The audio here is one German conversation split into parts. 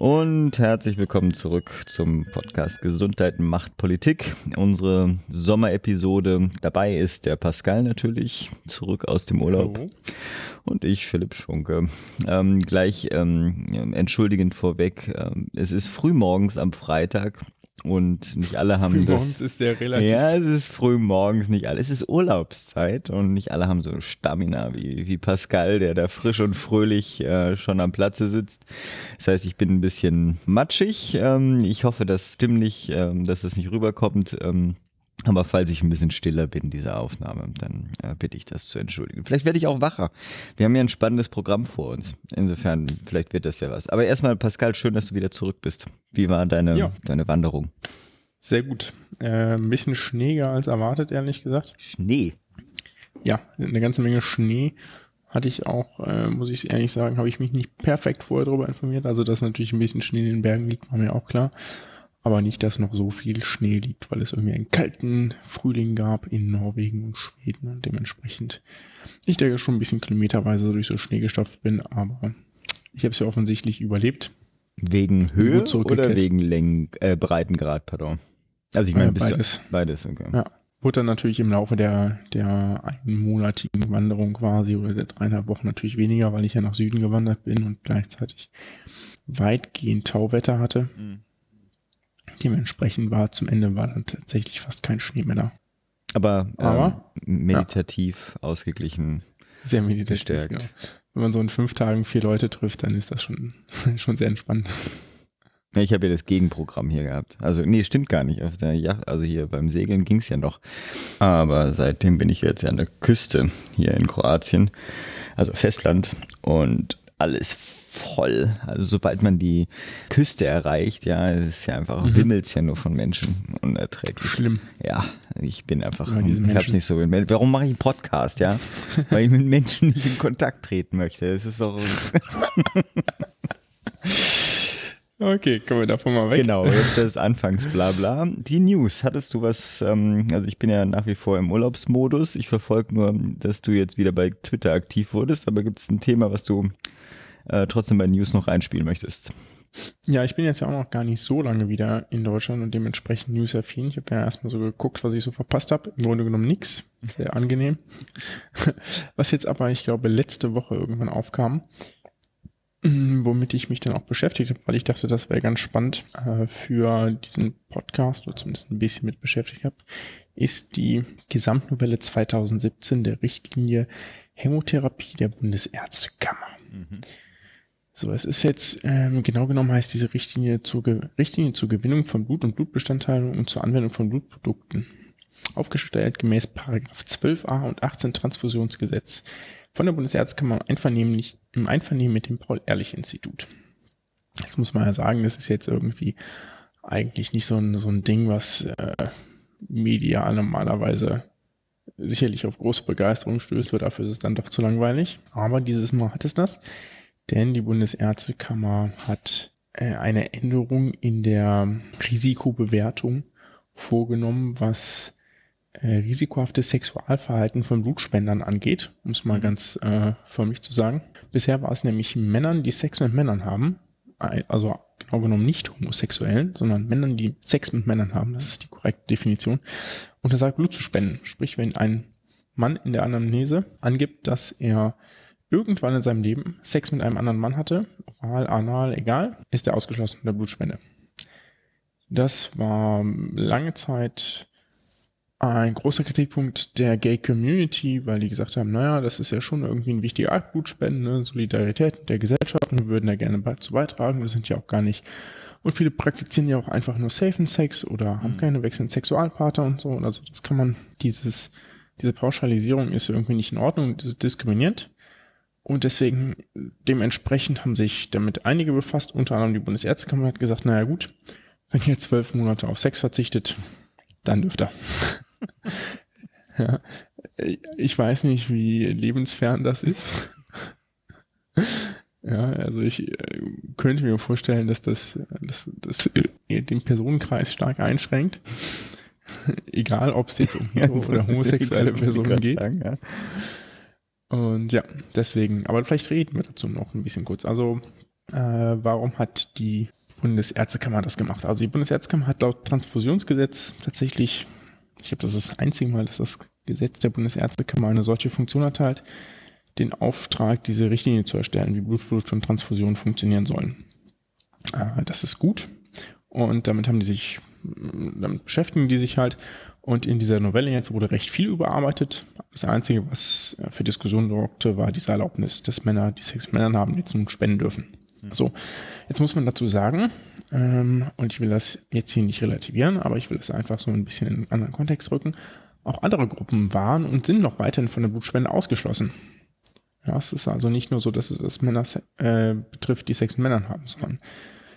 Und herzlich willkommen zurück zum Podcast Gesundheit macht Politik. Unsere Sommerepisode. Dabei ist der Pascal natürlich zurück aus dem Urlaub. Hallo. Und ich, Philipp Schunke. Ähm, gleich ähm, entschuldigend vorweg. Ähm, es ist frühmorgens am Freitag. Und nicht alle haben Frühmorgens das. ist sehr relativ. Ja, es ist früh morgens, nicht alle. Es ist Urlaubszeit und nicht alle haben so Stamina wie, wie Pascal, der da frisch und fröhlich äh, schon am Platze sitzt. Das heißt, ich bin ein bisschen matschig. Ähm, ich hoffe, dass stimmlich, ähm, dass das nicht rüberkommt. Ähm, aber falls ich ein bisschen stiller bin, diese Aufnahme, dann äh, bitte ich das zu entschuldigen. Vielleicht werde ich auch wacher. Wir haben ja ein spannendes Programm vor uns. Insofern, vielleicht wird das ja was. Aber erstmal, Pascal, schön, dass du wieder zurück bist. Wie war deine, ja. deine Wanderung? Sehr gut. Äh, ein bisschen schneeger als erwartet, ehrlich gesagt. Schnee? Ja, eine ganze Menge Schnee. Hatte ich auch, äh, muss ich ehrlich sagen, habe ich mich nicht perfekt vorher darüber informiert. Also, dass natürlich ein bisschen Schnee in den Bergen liegt, war mir auch klar aber nicht, dass noch so viel Schnee liegt, weil es irgendwie einen kalten Frühling gab in Norwegen und Schweden und dementsprechend ich denke schon ein bisschen kilometerweise durch so Schnee gestopft bin, aber ich habe es ja offensichtlich überlebt. Wegen Höhe oder wegen Längen, äh, Breitengrad, pardon? Also ich meine, äh, beides. Du, beides, okay. Ja. Wurde dann natürlich im Laufe der, der einmonatigen Wanderung quasi oder der dreieinhalb Wochen natürlich weniger, weil ich ja nach Süden gewandert bin und gleichzeitig weitgehend Tauwetter hatte. Mhm Dementsprechend war zum Ende war dann tatsächlich fast kein Schnee mehr da. Aber, Aber ähm, meditativ ja. ausgeglichen. Sehr meditativ. Gestärkt. Genau. Wenn man so in fünf Tagen vier Leute trifft, dann ist das schon, schon sehr entspannt. Ja, ich habe ja das Gegenprogramm hier gehabt. Also, nee, stimmt gar nicht. Auf der Yacht, also hier beim Segeln ging es ja noch. Aber seitdem bin ich jetzt ja an der Küste hier in Kroatien, also Festland. Und alles voll. Also sobald man die Küste erreicht, ja, es ist ja einfach, mhm. wimmelt's ja nur von Menschen. Unerträglich. Schlimm. Ja, ich bin einfach, ja, ich hab's nicht so mit Warum mache ich einen Podcast, ja? Weil ich mit Menschen nicht in Kontakt treten möchte. Das ist doch. Okay, kommen wir davon mal weg. Genau, jetzt das Anfangsblabla. Die News, hattest du was, ähm, also ich bin ja nach wie vor im Urlaubsmodus. Ich verfolge nur, dass du jetzt wieder bei Twitter aktiv wurdest, aber gibt es ein Thema, was du äh, trotzdem bei News noch reinspielen möchtest. Ja, ich bin jetzt ja auch noch gar nicht so lange wieder in Deutschland und dementsprechend News-affin. Ich habe ja erstmal so geguckt, was ich so verpasst habe. Im Grunde genommen nichts. Sehr angenehm. Was jetzt aber, ich glaube, letzte Woche irgendwann aufkam, womit ich mich dann auch beschäftigt habe, weil ich dachte, das wäre ganz spannend äh, für diesen Podcast oder zumindest ein bisschen mit beschäftigt habe, ist die Gesamtnovelle 2017 der Richtlinie Hämotherapie der Bundesärztekammer. Mhm. So, es ist jetzt, ähm, genau genommen heißt diese Richtlinie zur, Ge Richtlinie zur Gewinnung von Blut und Blutbestandteilen und zur Anwendung von Blutprodukten. Aufgestellt gemäß Paragraph 12a und 18 Transfusionsgesetz von der Bundesärztekammer einvernehmlich, im Einvernehmen mit dem Paul-Ehrlich-Institut. Jetzt muss man ja sagen, das ist jetzt irgendwie eigentlich nicht so ein, so ein Ding, was äh, medial normalerweise sicherlich auf große Begeisterung stößt, weil dafür ist es dann doch zu langweilig. Aber dieses Mal hat es das. Denn die Bundesärztekammer hat äh, eine Änderung in der Risikobewertung vorgenommen, was äh, risikohaftes Sexualverhalten von Blutspendern angeht, um es mal mhm. ganz äh, förmlich zu sagen. Bisher war es nämlich Männern, die Sex mit Männern haben, also genau genommen nicht Homosexuellen, sondern Männern, die Sex mit Männern haben, das ist die korrekte Definition, untersagt Blut zu spenden. Sprich, wenn ein Mann in der Anamnese angibt, dass er irgendwann in seinem Leben Sex mit einem anderen Mann hatte, oral, anal, egal, ist er ausgeschlossen von der Blutspende. Das war lange Zeit ein großer Kritikpunkt der Gay Community, weil die gesagt haben, naja, das ist ja schon irgendwie ein wichtiger Akt, Blutspenden, ne? Solidarität der Gesellschaft und wir würden da gerne dazu beitragen. Wir sind ja auch gar nicht. Und viele praktizieren ja auch einfach nur Safe Sex oder haben mhm. keine wechselnden Sexualpartner und so. Also das kann man, dieses, diese Pauschalisierung ist irgendwie nicht in Ordnung, das ist diskriminierend. Und deswegen, dementsprechend haben sich damit einige befasst, unter anderem die Bundesärztekammer hat gesagt, naja gut, wenn ihr zwölf Monate auf Sex verzichtet, dann dürft ihr. ja. Ich weiß nicht, wie lebensfern das ist. Ja, also ich äh, könnte mir vorstellen, dass das, dass, das den Personenkreis stark einschränkt. Egal, ob es jetzt um hetero oder homosexuelle Personen geht. Sagen, ja. Und ja, deswegen, aber vielleicht reden wir dazu noch ein bisschen kurz. Also, äh, warum hat die Bundesärztekammer das gemacht? Also die Bundesärztekammer hat laut Transfusionsgesetz tatsächlich, ich glaube, das ist das einzige Mal, dass das Gesetz der Bundesärztekammer eine solche Funktion erteilt, den Auftrag, diese Richtlinie zu erstellen, wie Blutfluss und Transfusion funktionieren sollen. Äh, das ist gut. Und damit haben die sich, damit beschäftigen die sich halt. Und in dieser Novelle jetzt wurde recht viel überarbeitet. Das Einzige, was äh, für Diskussionen sorgte, war diese Erlaubnis, dass Männer, die Sex mit Männern haben, jetzt nun spenden dürfen. Mhm. So, jetzt muss man dazu sagen, ähm, und ich will das jetzt hier nicht relativieren, aber ich will das einfach so ein bisschen in einen anderen Kontext rücken. Auch andere Gruppen waren und sind noch weiterhin von der Blutspende ausgeschlossen. Ja, es ist also nicht nur so, dass es das Männer äh, betrifft, die Sex mit Männern haben, sondern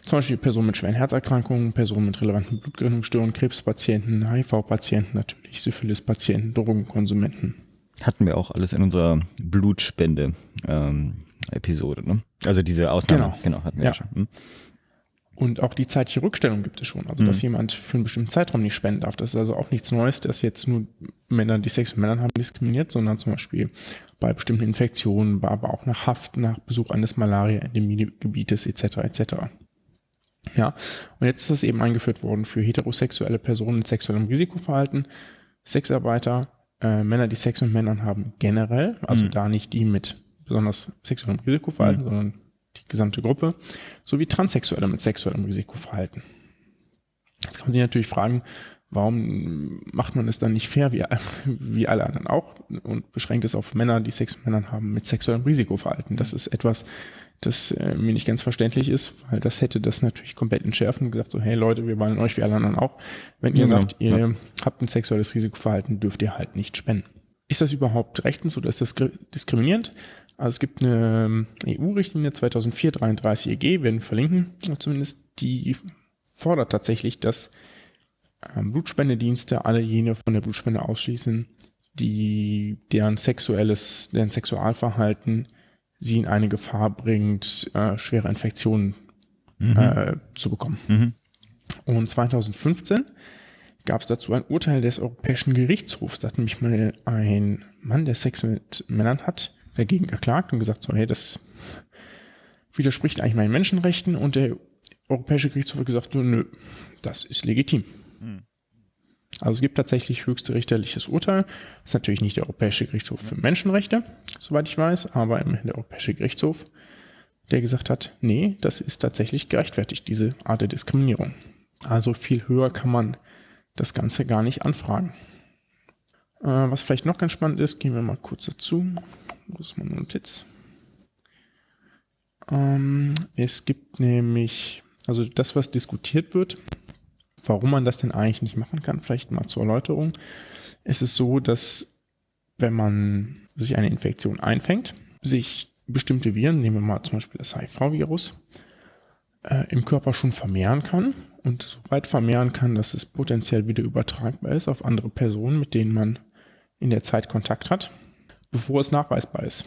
zum Beispiel Personen mit schweren Herzerkrankungen, Personen mit relevanten Blutgerinnungsstörungen, Krebspatienten, HIV-Patienten natürlich, Syphilis-Patienten, Drogenkonsumenten. Hatten wir auch alles in unserer Blutspende ähm, ne? Also diese Ausnahme, genau, genau hatten wir ja. ja schon. Hm? Und auch die zeitliche Rückstellung gibt es schon. Also, dass mhm. jemand für einen bestimmten Zeitraum nicht spenden darf. Das ist also auch nichts Neues, dass jetzt nur Männer, die Sex mit Männern haben, diskriminiert, sondern zum Beispiel bei bestimmten Infektionen, aber auch nach Haft, nach Besuch eines Malaria-Endemie-Gebietes etc. etc. Ja, und jetzt ist das eben eingeführt worden für heterosexuelle Personen mit sexuellem Risikoverhalten, Sexarbeiter, äh, Männer, die Sex mit Männern haben generell, also mhm. da nicht die mit besonders sexuellem Risikoverhalten, mhm. sondern die gesamte Gruppe, sowie Transsexuelle mit sexuellem Risikoverhalten. Jetzt kann man sich natürlich fragen, warum macht man es dann nicht fair wie, wie alle anderen auch und beschränkt es auf Männer, die Sex mit Männern haben mit sexuellem Risikoverhalten? Das ist etwas, das äh, mir nicht ganz verständlich ist, weil das hätte das natürlich komplett entschärfen und gesagt so, hey Leute, wir wollen euch wie alle anderen auch. Wenn ihr genau. sagt, ihr ja. habt ein sexuelles Risikoverhalten, dürft ihr halt nicht spenden. Ist das überhaupt rechtens oder ist das diskriminierend? Also es gibt eine EU-Richtlinie 2004-33 EG, werden verlinken, zumindest die fordert tatsächlich, dass ähm, Blutspendedienste alle jene von der Blutspende ausschließen, die deren sexuelles, deren Sexualverhalten sie in eine Gefahr bringt, äh, schwere Infektionen mhm. äh, zu bekommen. Mhm. Und 2015 gab es dazu ein Urteil des Europäischen Gerichtshofs. Da hat nämlich mal ein Mann, der Sex mit Männern hat, dagegen geklagt und gesagt, so, hey, das widerspricht eigentlich meinen Menschenrechten. Und der Europäische Gerichtshof hat gesagt, so, nö, das ist legitim. Hm. Also es gibt tatsächlich höchste richterliches Urteil. Das ist natürlich nicht der Europäische Gerichtshof für Menschenrechte, soweit ich weiß, aber immerhin der Europäische Gerichtshof, der gesagt hat, nee, das ist tatsächlich gerechtfertigt, diese Art der Diskriminierung. Also viel höher kann man das Ganze gar nicht anfragen. Äh, was vielleicht noch ganz spannend ist, gehen wir mal kurz dazu. Wo ist meine Notiz? Ähm, es gibt nämlich, also das, was diskutiert wird, warum man das denn eigentlich nicht machen kann, vielleicht mal zur Erläuterung. Es ist so, dass wenn man sich eine Infektion einfängt, sich bestimmte Viren, nehmen wir mal zum Beispiel das HIV-Virus, äh, im Körper schon vermehren kann und so weit vermehren kann, dass es potenziell wieder übertragbar ist auf andere Personen, mit denen man in der Zeit Kontakt hat, bevor es nachweisbar ist.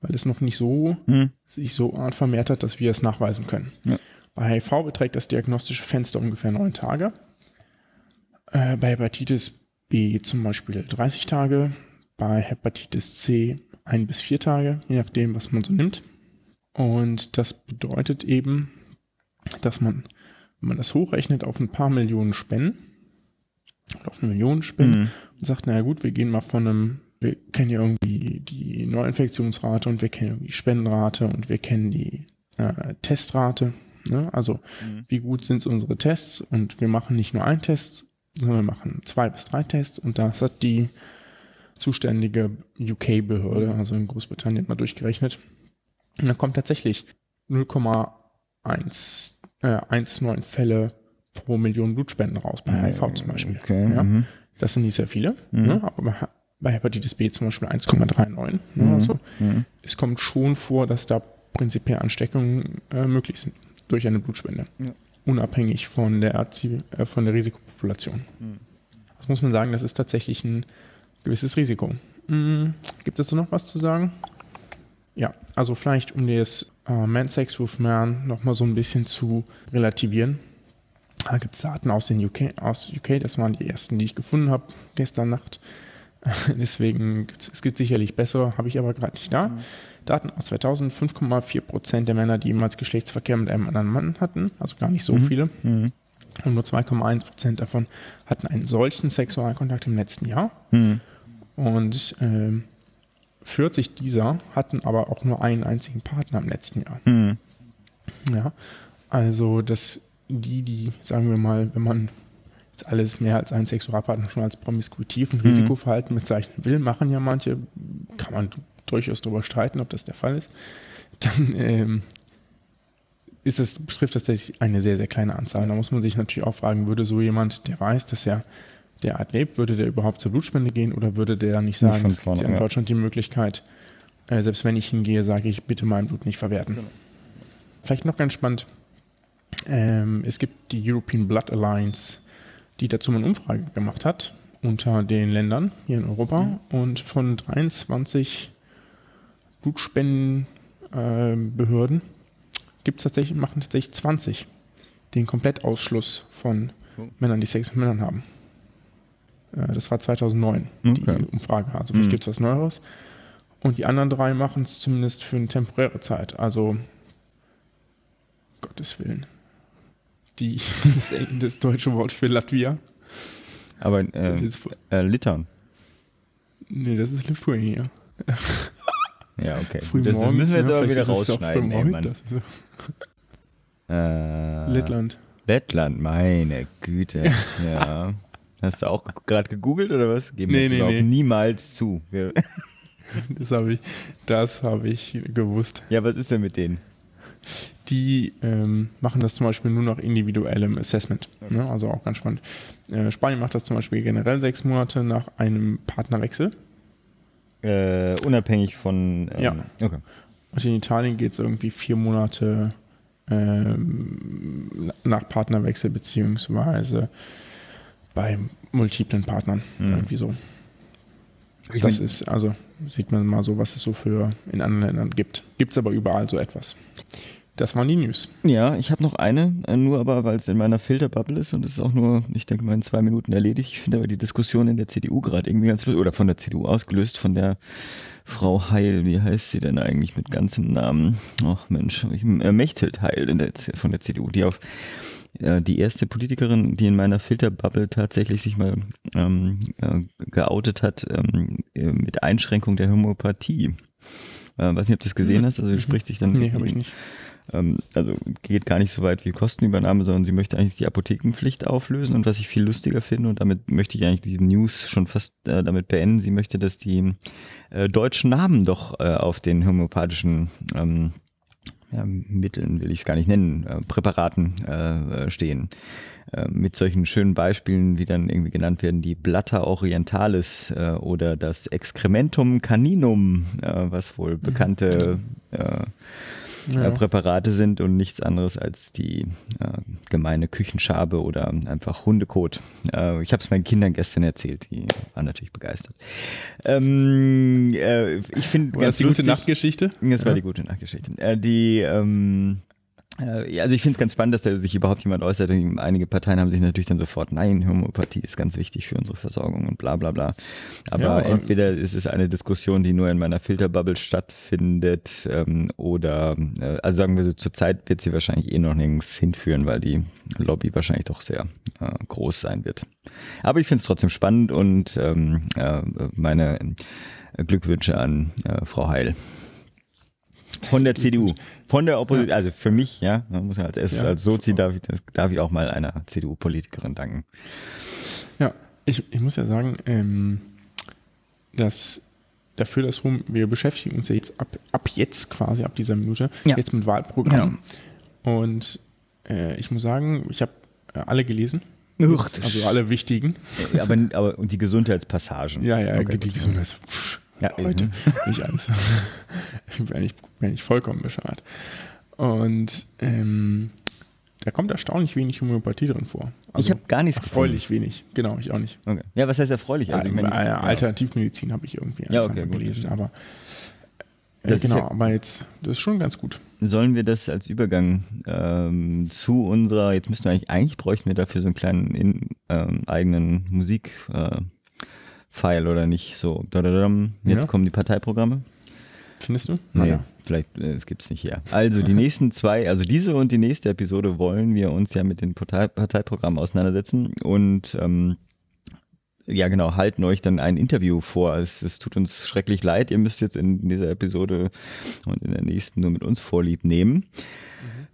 Weil es noch nicht so hm. sich so vermehrt hat, dass wir es nachweisen können. Ja. Bei HIV beträgt das diagnostische Fenster ungefähr neun Tage. Äh, bei Hepatitis B zum Beispiel 30 Tage. Bei Hepatitis C ein bis vier Tage, je nachdem, was man so nimmt. Und das bedeutet eben, dass man, wenn man das hochrechnet auf ein paar Millionen Spenden, auf eine Million Spenden, mhm. und sagt, naja gut, wir gehen mal von einem, wir kennen ja irgendwie die Neuinfektionsrate und wir kennen irgendwie die Spendenrate und wir kennen die äh, Testrate Ne? Also mhm. wie gut sind unsere Tests und wir machen nicht nur einen Test, sondern wir machen zwei bis drei Tests und das hat die zuständige UK-Behörde, also in Großbritannien, mal durchgerechnet. Und da kommt tatsächlich 0,1 äh, Fälle pro Million Blutspenden raus, bei HIV zum Beispiel. Okay. Ja? Mhm. Das sind nicht sehr viele, mhm. ne? aber bei Hepatitis B zum Beispiel 1,39. Ne? Mhm. Also mhm. es kommt schon vor, dass da prinzipiell Ansteckungen äh, möglich sind durch eine Blutspende. Ja. Unabhängig von der, äh, von der Risikopopulation. Mhm. Das muss man sagen, das ist tatsächlich ein gewisses Risiko. Hm, gibt es dazu noch was zu sagen? Ja, also vielleicht um das äh, Man Sex with Man nochmal so ein bisschen zu relativieren. Da gibt es Daten aus den UK, aus UK, das waren die ersten, die ich gefunden habe gestern Nacht. Deswegen, es gibt sicherlich bessere, habe ich aber gerade nicht da. Mhm. Daten aus 2000, 5,4 Prozent der Männer, die jemals Geschlechtsverkehr mit einem anderen Mann hatten, also gar nicht so mhm. viele. Mhm. Und nur 2,1 Prozent davon hatten einen solchen Sexualkontakt im letzten Jahr. Mhm. Und äh, 40 dieser hatten aber auch nur einen einzigen Partner im letzten Jahr. Mhm. Ja, also das, die, die, sagen wir mal, wenn man jetzt alles mehr als einen Sexualpartner schon als promiskuitiv und mhm. Risikoverhalten bezeichnen will, machen ja manche, kann man durchaus darüber streiten, ob das der Fall ist, dann ähm, ist es, betrifft das tatsächlich eine sehr, sehr kleine Anzahl. Da muss man sich natürlich auch fragen, würde so jemand, der weiß, dass er derart lebt, würde der überhaupt zur Blutspende gehen oder würde der nicht sagen, es gibt ja in Deutschland die Möglichkeit, äh, selbst wenn ich hingehe, sage ich, bitte mein Blut nicht verwerten. Genau. Vielleicht noch ganz spannend, ähm, es gibt die European Blood Alliance, die dazu eine Umfrage gemacht hat unter den Ländern hier in Europa mhm. und von 23 Blutspendenbehörden äh, gibt es tatsächlich, machen tatsächlich 20 den Komplettausschluss von oh. Männern, die Sex mit Männern haben. Äh, das war 2009, okay. die Umfrage. Also vielleicht mhm. gibt es was Neueres. Und die anderen drei machen es zumindest für eine temporäre Zeit. Also, Gottes Willen. Die, das, das deutsche Wort für Latvia. Aber äh, äh, Litauen. Nee, das ist Lithuania. Ja, okay. Früh das, das müssen wir jetzt ja, aber wieder rausschneiden. Ey, Mann. Äh, Lettland. Lettland, meine Güte. ja. Hast du auch gerade gegoogelt oder was? Geben wir nee, jetzt nee, nee. niemals zu. das habe ich, hab ich gewusst. Ja, was ist denn mit denen? Die ähm, machen das zum Beispiel nur nach individuellem Assessment. Okay. Ne? Also auch ganz spannend. Äh, Spanien macht das zum Beispiel generell sechs Monate nach einem Partnerwechsel. Äh, unabhängig von. Ähm, ja. Okay. Und in Italien geht es irgendwie vier Monate ähm, nach Partnerwechsel, beziehungsweise bei multiplen Partnern. Mhm. Irgendwie so. Ich das ist, also sieht man mal so, was es so für in anderen Ländern gibt. Gibt es aber überall so etwas. Das waren die News. Ja, ich habe noch eine, äh, nur aber, weil es in meiner Filterbubble ist und es ist auch nur, ich denke mal, in zwei Minuten erledigt. Ich finde aber die Diskussion in der CDU gerade irgendwie ganz lustig, oder von der CDU ausgelöst, von der Frau Heil, wie heißt sie denn eigentlich mit ganzem Namen? Ach Mensch, ich, äh, Mechthild Heil der, von der CDU, die auf äh, die erste Politikerin, die in meiner Filterbubble tatsächlich sich mal ähm, äh, geoutet hat ähm, äh, mit Einschränkung der Homöopathie. Äh, weiß nicht, ob du das gesehen hast. Also spricht sich dann. Nee, habe ich nicht also geht gar nicht so weit wie Kostenübernahme, sondern sie möchte eigentlich die Apothekenpflicht auflösen und was ich viel lustiger finde und damit möchte ich eigentlich die News schon fast äh, damit beenden, sie möchte, dass die äh, deutschen Namen doch äh, auf den homöopathischen ähm, ja, Mitteln, will ich es gar nicht nennen, äh, Präparaten äh, äh stehen. Mit solchen schönen Beispielen, wie dann irgendwie genannt werden, die Blatta orientalis äh, oder das Excrementum caninum, äh, was wohl bekannte äh, ja. Äh, Präparate sind und nichts anderes als die äh, gemeine Küchenschabe oder einfach Hundekot. Äh, ich habe es meinen Kindern gestern erzählt, die waren natürlich begeistert. Ähm, äh, ich finde ganz das die lustig, gute Nachtgeschichte. Das war die gute Nachtgeschichte. Äh, die ähm, äh, also ich finde es ganz spannend, dass da sich überhaupt jemand äußert. Einige Parteien haben sich natürlich dann sofort, nein, Homöopathie ist ganz wichtig für unsere Versorgung und bla bla bla. Aber ja, entweder ist es eine Diskussion, die nur in meiner Filterbubble stattfindet ähm, oder, äh, also sagen wir so, zurzeit wird sie wahrscheinlich eh noch nirgends hinführen, weil die Lobby wahrscheinlich doch sehr äh, groß sein wird. Aber ich finde es trotzdem spannend und ähm, äh, meine Glückwünsche an äh, Frau Heil. Von der CDU. Von der Opposition, also für mich, ja, muss ja als, ja. als Sozi darf ich, darf ich auch mal einer CDU-Politikerin danken. Ja, ich, ich muss ja sagen, ähm, dass dafür, dass wir beschäftigen uns ja jetzt ab, ab jetzt quasi, ab dieser Minute, ja. jetzt mit Wahlprogramm. Genau. Und äh, ich muss sagen, ich habe äh, alle gelesen. Uch, also alle wichtigen. Aber, aber und die Gesundheitspassagen. Ja, ja, okay, die Gesundheitspassagen. Ja, Leute, eben. nicht alles. bin, ich, bin ich vollkommen bescheuert. Und ähm, da kommt erstaunlich wenig Homöopathie drin vor. Also ich habe gar nichts Erfreulich wenig, genau, ich auch nicht. Okay. Ja, was heißt erfreulich? Also, ja, meine, ja. Alternativmedizin habe ich irgendwie Ja, okay, gut, gelesen, das aber äh, genau, ja- aber jetzt, das ist schon ganz gut. Sollen wir das als Übergang ähm, zu unserer, jetzt müssten wir eigentlich, eigentlich bräuchten wir dafür so einen kleinen in, ähm, eigenen Musik äh, File oder nicht? So, jetzt Ja. kommen die Parteiprogramme. Findest du? Nee, vielleicht, äh, es gibt's nicht her. Also die nächsten zwei, also diese und die nächste Episode wollen wir uns ja mit den Partei Parteiprogrammen auseinandersetzen und ähm, ja genau, halten euch dann ein Interview vor. Es, es tut uns schrecklich leid, ihr müsst jetzt in dieser Episode und in der nächsten nur mit uns Vorlieb nehmen.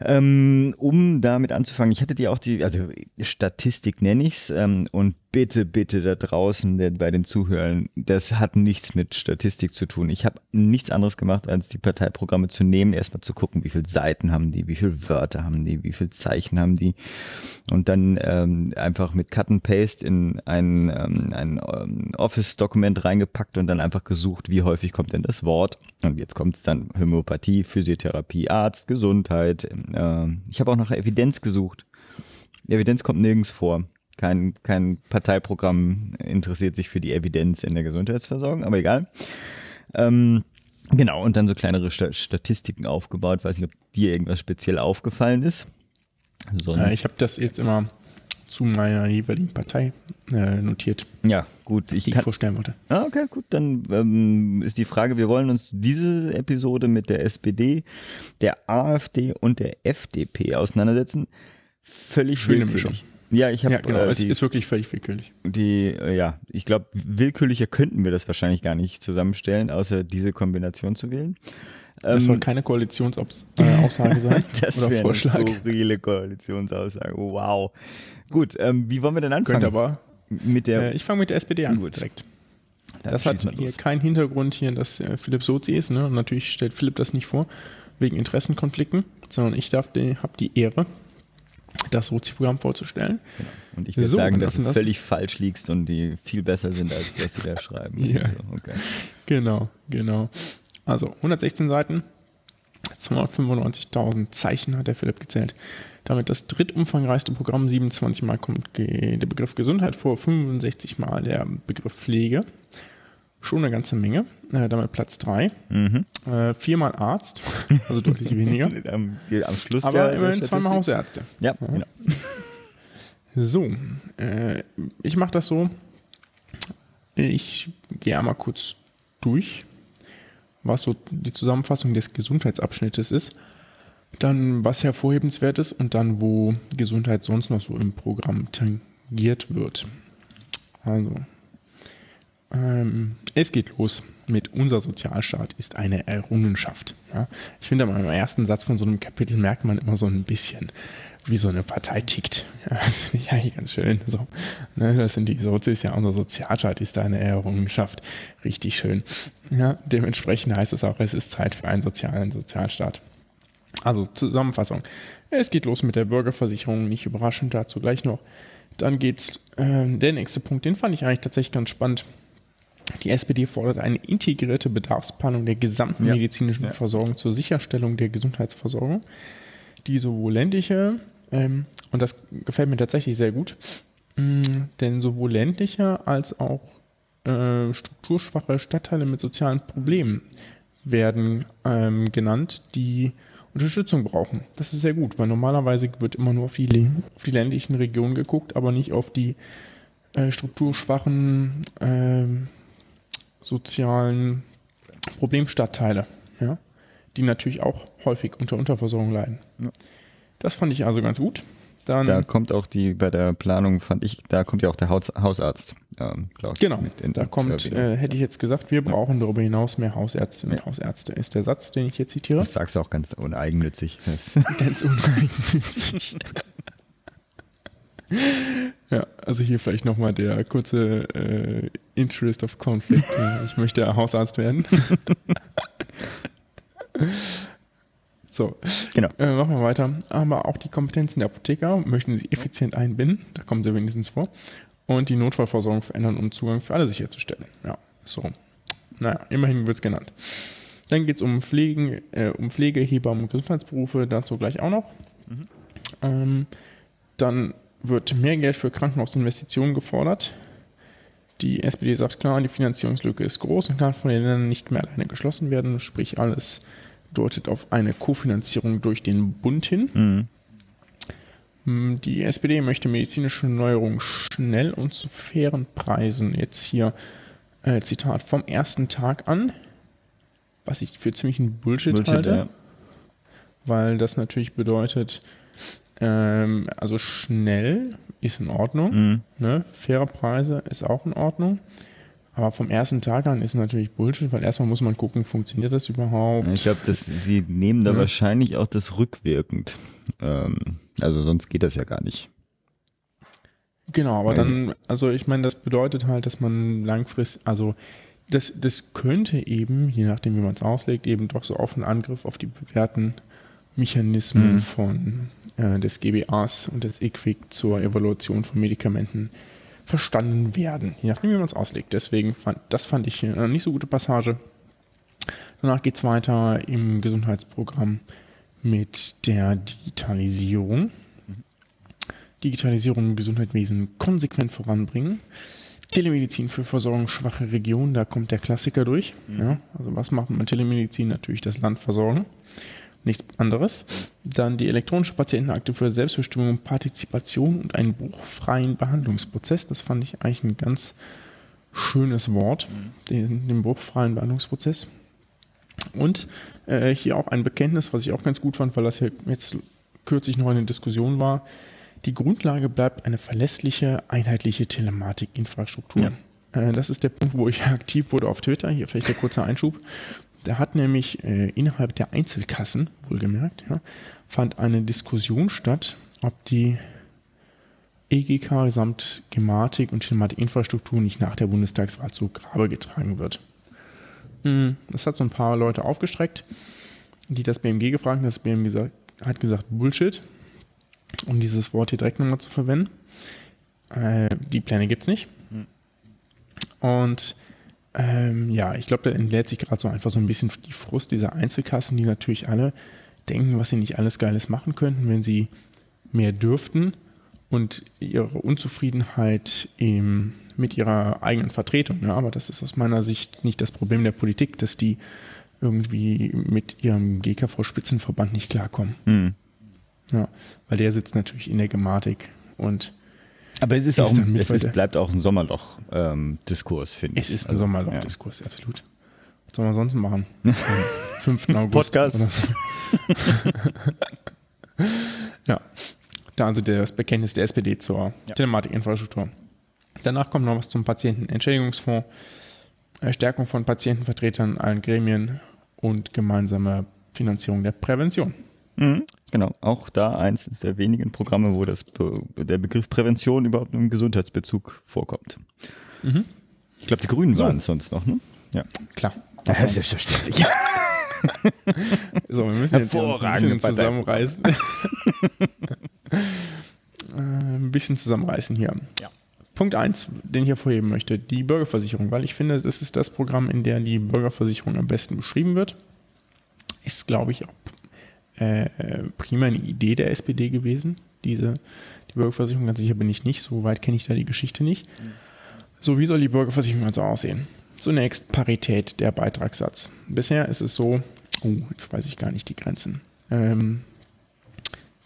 Ähm, um damit anzufangen, ich hatte dir auch die, also Statistik nenne ich's, ähm, und bitte, bitte da draußen der, bei den Zuhörern, das hat nichts mit Statistik zu tun. Ich habe nichts anderes gemacht, als die Parteiprogramme zu nehmen, erstmal zu gucken, wie viele Seiten haben die, wie viele Wörter haben die, wie viele Zeichen haben die und dann ähm, einfach mit Cut and Paste in ein, ähm, ein ähm, Office-Dokument reingepackt und dann einfach gesucht, wie häufig kommt denn das Wort. Und jetzt kommt es dann Homöopathie, Physiotherapie, Arzt, Gesundheit. Äh, ich habe auch nach Evidenz gesucht. Die Evidenz kommt nirgends vor. Kein, kein Parteiprogramm interessiert sich für die Evidenz in der Gesundheitsversorgung, aber egal. Ähm, genau, und dann so kleinere Sta Statistiken aufgebaut. Weiß nicht, ob dir irgendwas speziell aufgefallen ist. Sonst, Äh, ich habe das jetzt immer zu meiner jeweiligen Partei äh, notiert, ja, gut. Ich die ich kann, vorstellen wollte. Ah, okay, gut. Dann ähm, ist die Frage, wir wollen uns diese Episode mit der SPD, der AfD und der FDP auseinandersetzen. Völlig Schöne. Mischung. Ja, ich habe Ja, genau, äh, es die, ist wirklich völlig willkürlich. die äh, ja, ich glaube, willkürlicher könnten wir das wahrscheinlich gar nicht zusammenstellen, außer diese Kombination zu wählen. Das Ähm, soll keine Koalitionsaussage sein das oder wäre eine Vorschlag. skurrile Koalitionsaussage. Wow. Gut, ähm, wie wollen wir denn anfangen? Könnte aber. mit der Äh, ich fange mit der SPD an, Gut. direkt. Dann Das hat hier keinen Hintergrund hier, dass äh, Philipp Sozi ist. Ne? Und natürlich stellt Philipp das nicht vor, wegen Interessenkonflikten, sondern ich darf die, habe die Ehre, das Sozi-Programm vorzustellen. Und ich würde So, sagen, dass du das- völlig falsch liegst und die viel besser sind, als was sie da schreiben. Ja. Also, okay. Genau, genau. Also 116 Seiten, 295.000 Zeichen hat der Philipp gezählt. Damit das drittumfangreichste Programm. 27 Mal kommt der Begriff Gesundheit vor, 65 Mal der Begriff Pflege. Schon eine ganze Menge. Äh, damit Platz 3. Mhm. Äh, viermal Arzt, also deutlich weniger. Am, am Schluss Aber der, immerhin der zweimal. Hausärzte. Ja, genau. So, äh, ich mache das so. Ich gehe einmal kurz durch, was so die Zusammenfassung des Gesundheitsabschnittes ist. Dann, was hervorhebenswert ist und dann, wo Gesundheit sonst noch so im Programm tangiert wird. Also, ähm, es geht los mit unser Sozialstaat ist eine Errungenschaft. Ja? Ich finde, am ersten Satz von so einem Kapitel merkt man immer so ein bisschen, wie so eine Partei tickt. Ja, das finde ich eigentlich ganz schön. So, ne, das sind die Sozis, ja, unser Sozialstaat ist eine Errungenschaft. Richtig schön. Ja, dementsprechend heißt es auch, es ist Zeit für einen sozialen Sozialstaat. Also Zusammenfassung. Es geht los mit der Bürgerversicherung, nicht überraschend, dazu gleich noch. Dann geht's, äh, der nächste Punkt, den fand ich eigentlich tatsächlich ganz spannend. Die SPD fordert eine integrierte Bedarfsplanung der gesamten Ja. medizinischen Ja. Versorgung zur Sicherstellung der Gesundheitsversorgung, die sowohl ländliche, ähm, und das gefällt mir tatsächlich sehr gut, mh, denn sowohl ländliche als auch äh, strukturschwache Stadtteile mit sozialen Problemen werden ähm, genannt, die Unterstützung brauchen. Das ist sehr gut, weil normalerweise wird immer nur auf die, auf die ländlichen Regionen geguckt, aber nicht auf die äh, strukturschwachen ähm, sozialen Problemstadtteile, ja, die natürlich auch häufig unter Unterversorgung leiden. Das fand ich also ganz gut. Dann Da kommt auch die, bei der Planung fand ich, da kommt ja auch der Haus, Hausarzt, ähm, glaub ich, Genau, da kommt, Erwähnung. äh, hätte ich jetzt gesagt, wir brauchen darüber hinaus mehr Hausärztinnen und Hausärzte, ist der Satz, den ich hier zitiere. das sagst du auch ganz uneigennützig. Ganz uneigennützig. ja, also hier vielleicht nochmal der kurze äh, Interest of Conflict. ich möchte Hausarzt werden. so, genau. äh, machen wir weiter. Aber auch die Kompetenzen der Apotheker möchten sie effizient einbinden. Da kommt er wenigstens vor. Und die Notfallversorgung verändern, um Zugang für alle sicherzustellen. Ja, so. Naja, immerhin wird es genannt. Dann geht es um, Pflegen, äh, um Pflege, Hebammen und Gesundheitsberufe, dazu gleich auch noch. Ähm, dann wird mehr Geld für Krankenhausinvestitionen gefordert. Die SPD sagt klar, die Finanzierungslücke ist groß und kann von den Ländern nicht mehr alleine geschlossen werden. Sprich, alles deutet auf eine Kofinanzierung durch den Bund hin. Mhm. Die SPD möchte medizinische Neuerungen schnell und zu fairen Preisen. Jetzt hier äh, Zitat vom ersten Tag an, was ich für ziemlich ein Bullshit, Bullshit, halte, ja. weil das natürlich bedeutet, ähm, also schnell ist in Ordnung, Mhm. ne? faire Preise ist auch in Ordnung. Aber vom ersten Tag an ist natürlich Bullshit, weil erstmal muss man gucken, funktioniert das überhaupt? Ich glaube, sie nehmen da wahrscheinlich auch das rückwirkend. Ähm, also sonst geht das ja gar nicht. Genau, aber dann, also ich meine, das bedeutet halt, dass man langfristig, also das, das könnte eben, je nachdem wie man es auslegt, eben doch so auf einen Angriff auf die bewährten Mechanismen von äh, des GBAs und des IQWIC zur Evaluation von Medikamenten verstanden werden, je nachdem wie man es auslegt. Deswegen fand, das fand ich eine nicht so gute Passage. Danach geht es weiter im Gesundheitsprogramm mit der Digitalisierung. Digitalisierung im Gesundheitswesen konsequent voranbringen. Telemedizin für versorgungsschwache Regionen, da kommt der Klassiker durch. Ja, also was macht man mit Telemedizin? Natürlich das Land versorgen. Nichts anderes. Dann die elektronische Patientenakte für Selbstbestimmung, Partizipation und einen bruchfreien Behandlungsprozess. Das fand ich eigentlich ein ganz schönes Wort, den, den bruchfreien Behandlungsprozess. Und äh, hier auch ein Bekenntnis, was ich auch ganz gut fand, weil das hier jetzt kürzlich noch eine Diskussion war. Die Grundlage bleibt eine verlässliche, einheitliche Telematikinfrastruktur. Äh, das ist der Punkt, wo ich aktiv wurde auf Twitter. Hier vielleicht der kurze Einschub. Da hat nämlich äh, innerhalb der Einzelkassen, wohlgemerkt, ja, fand eine Diskussion statt, ob die EGK samt Gematik und Telematikinfrastruktur nicht nach der Bundestagswahl zu Grabe getragen wird. Mm, Das hat so ein paar Leute aufgestreckt, die das BMG gefragt haben. Das BMG hat gesagt Bullshit, um dieses Wort hier direkt nochmal zu verwenden. Äh, die Pläne gibt es nicht. Und ähm, ja, ich glaube, da entlädt sich gerade so einfach so ein bisschen die Frust dieser Einzelkassen, die natürlich alle denken, was sie nicht alles Geiles machen könnten, wenn sie mehr dürften und ihre Unzufriedenheit im, mit ihrer eigenen Vertretung. Ja, aber das ist aus meiner Sicht nicht das Problem der Politik, dass die irgendwie mit ihrem GKV-Spitzenverband nicht klarkommen. Hm. Ja, weil der sitzt natürlich in der Gematik und Aber es ist, auch, es ist, bleibt auch ein Sommerloch-Diskurs, finde ich. es ist ein Also, Sommerloch-Diskurs, absolut. Was soll man sonst machen? Am 5. August. Podcast. so. ja, da also das Bekenntnis der SPD zur Telematikinfrastruktur. Danach kommt noch was zum Patientenentschädigungsfonds, Stärkung von Patientenvertretern in allen Gremien und gemeinsame Finanzierung der Prävention. Ja. Mhm, genau, auch da eins der wenigen Programme, wo das, der Begriff Prävention überhaupt im Gesundheitsbezug vorkommt. Ich glaube, die Grünen waren es sonst noch, ne? Ja. Klar. Das ist selbstverständlich. So, wir müssen jetzt bisschen zusammenreißen. Äh, ein bisschen zusammenreißen hier. Punkt 1, den ich hervorheben möchte, die Bürgerversicherung, weil ich finde, das ist das Programm, in der die Bürgerversicherung am besten beschrieben wird. Ist, glaube ich, auch äh, prima eine Idee der SPD gewesen, diese die Bürgerversicherung. Ganz sicher bin ich nicht, so weit kenne ich da die Geschichte nicht. So, wie soll die Bürgerversicherung also aussehen? Zunächst Parität der Beitragssatz. Bisher ist es so, oh, jetzt weiß ich gar nicht die Grenzen. Ähm,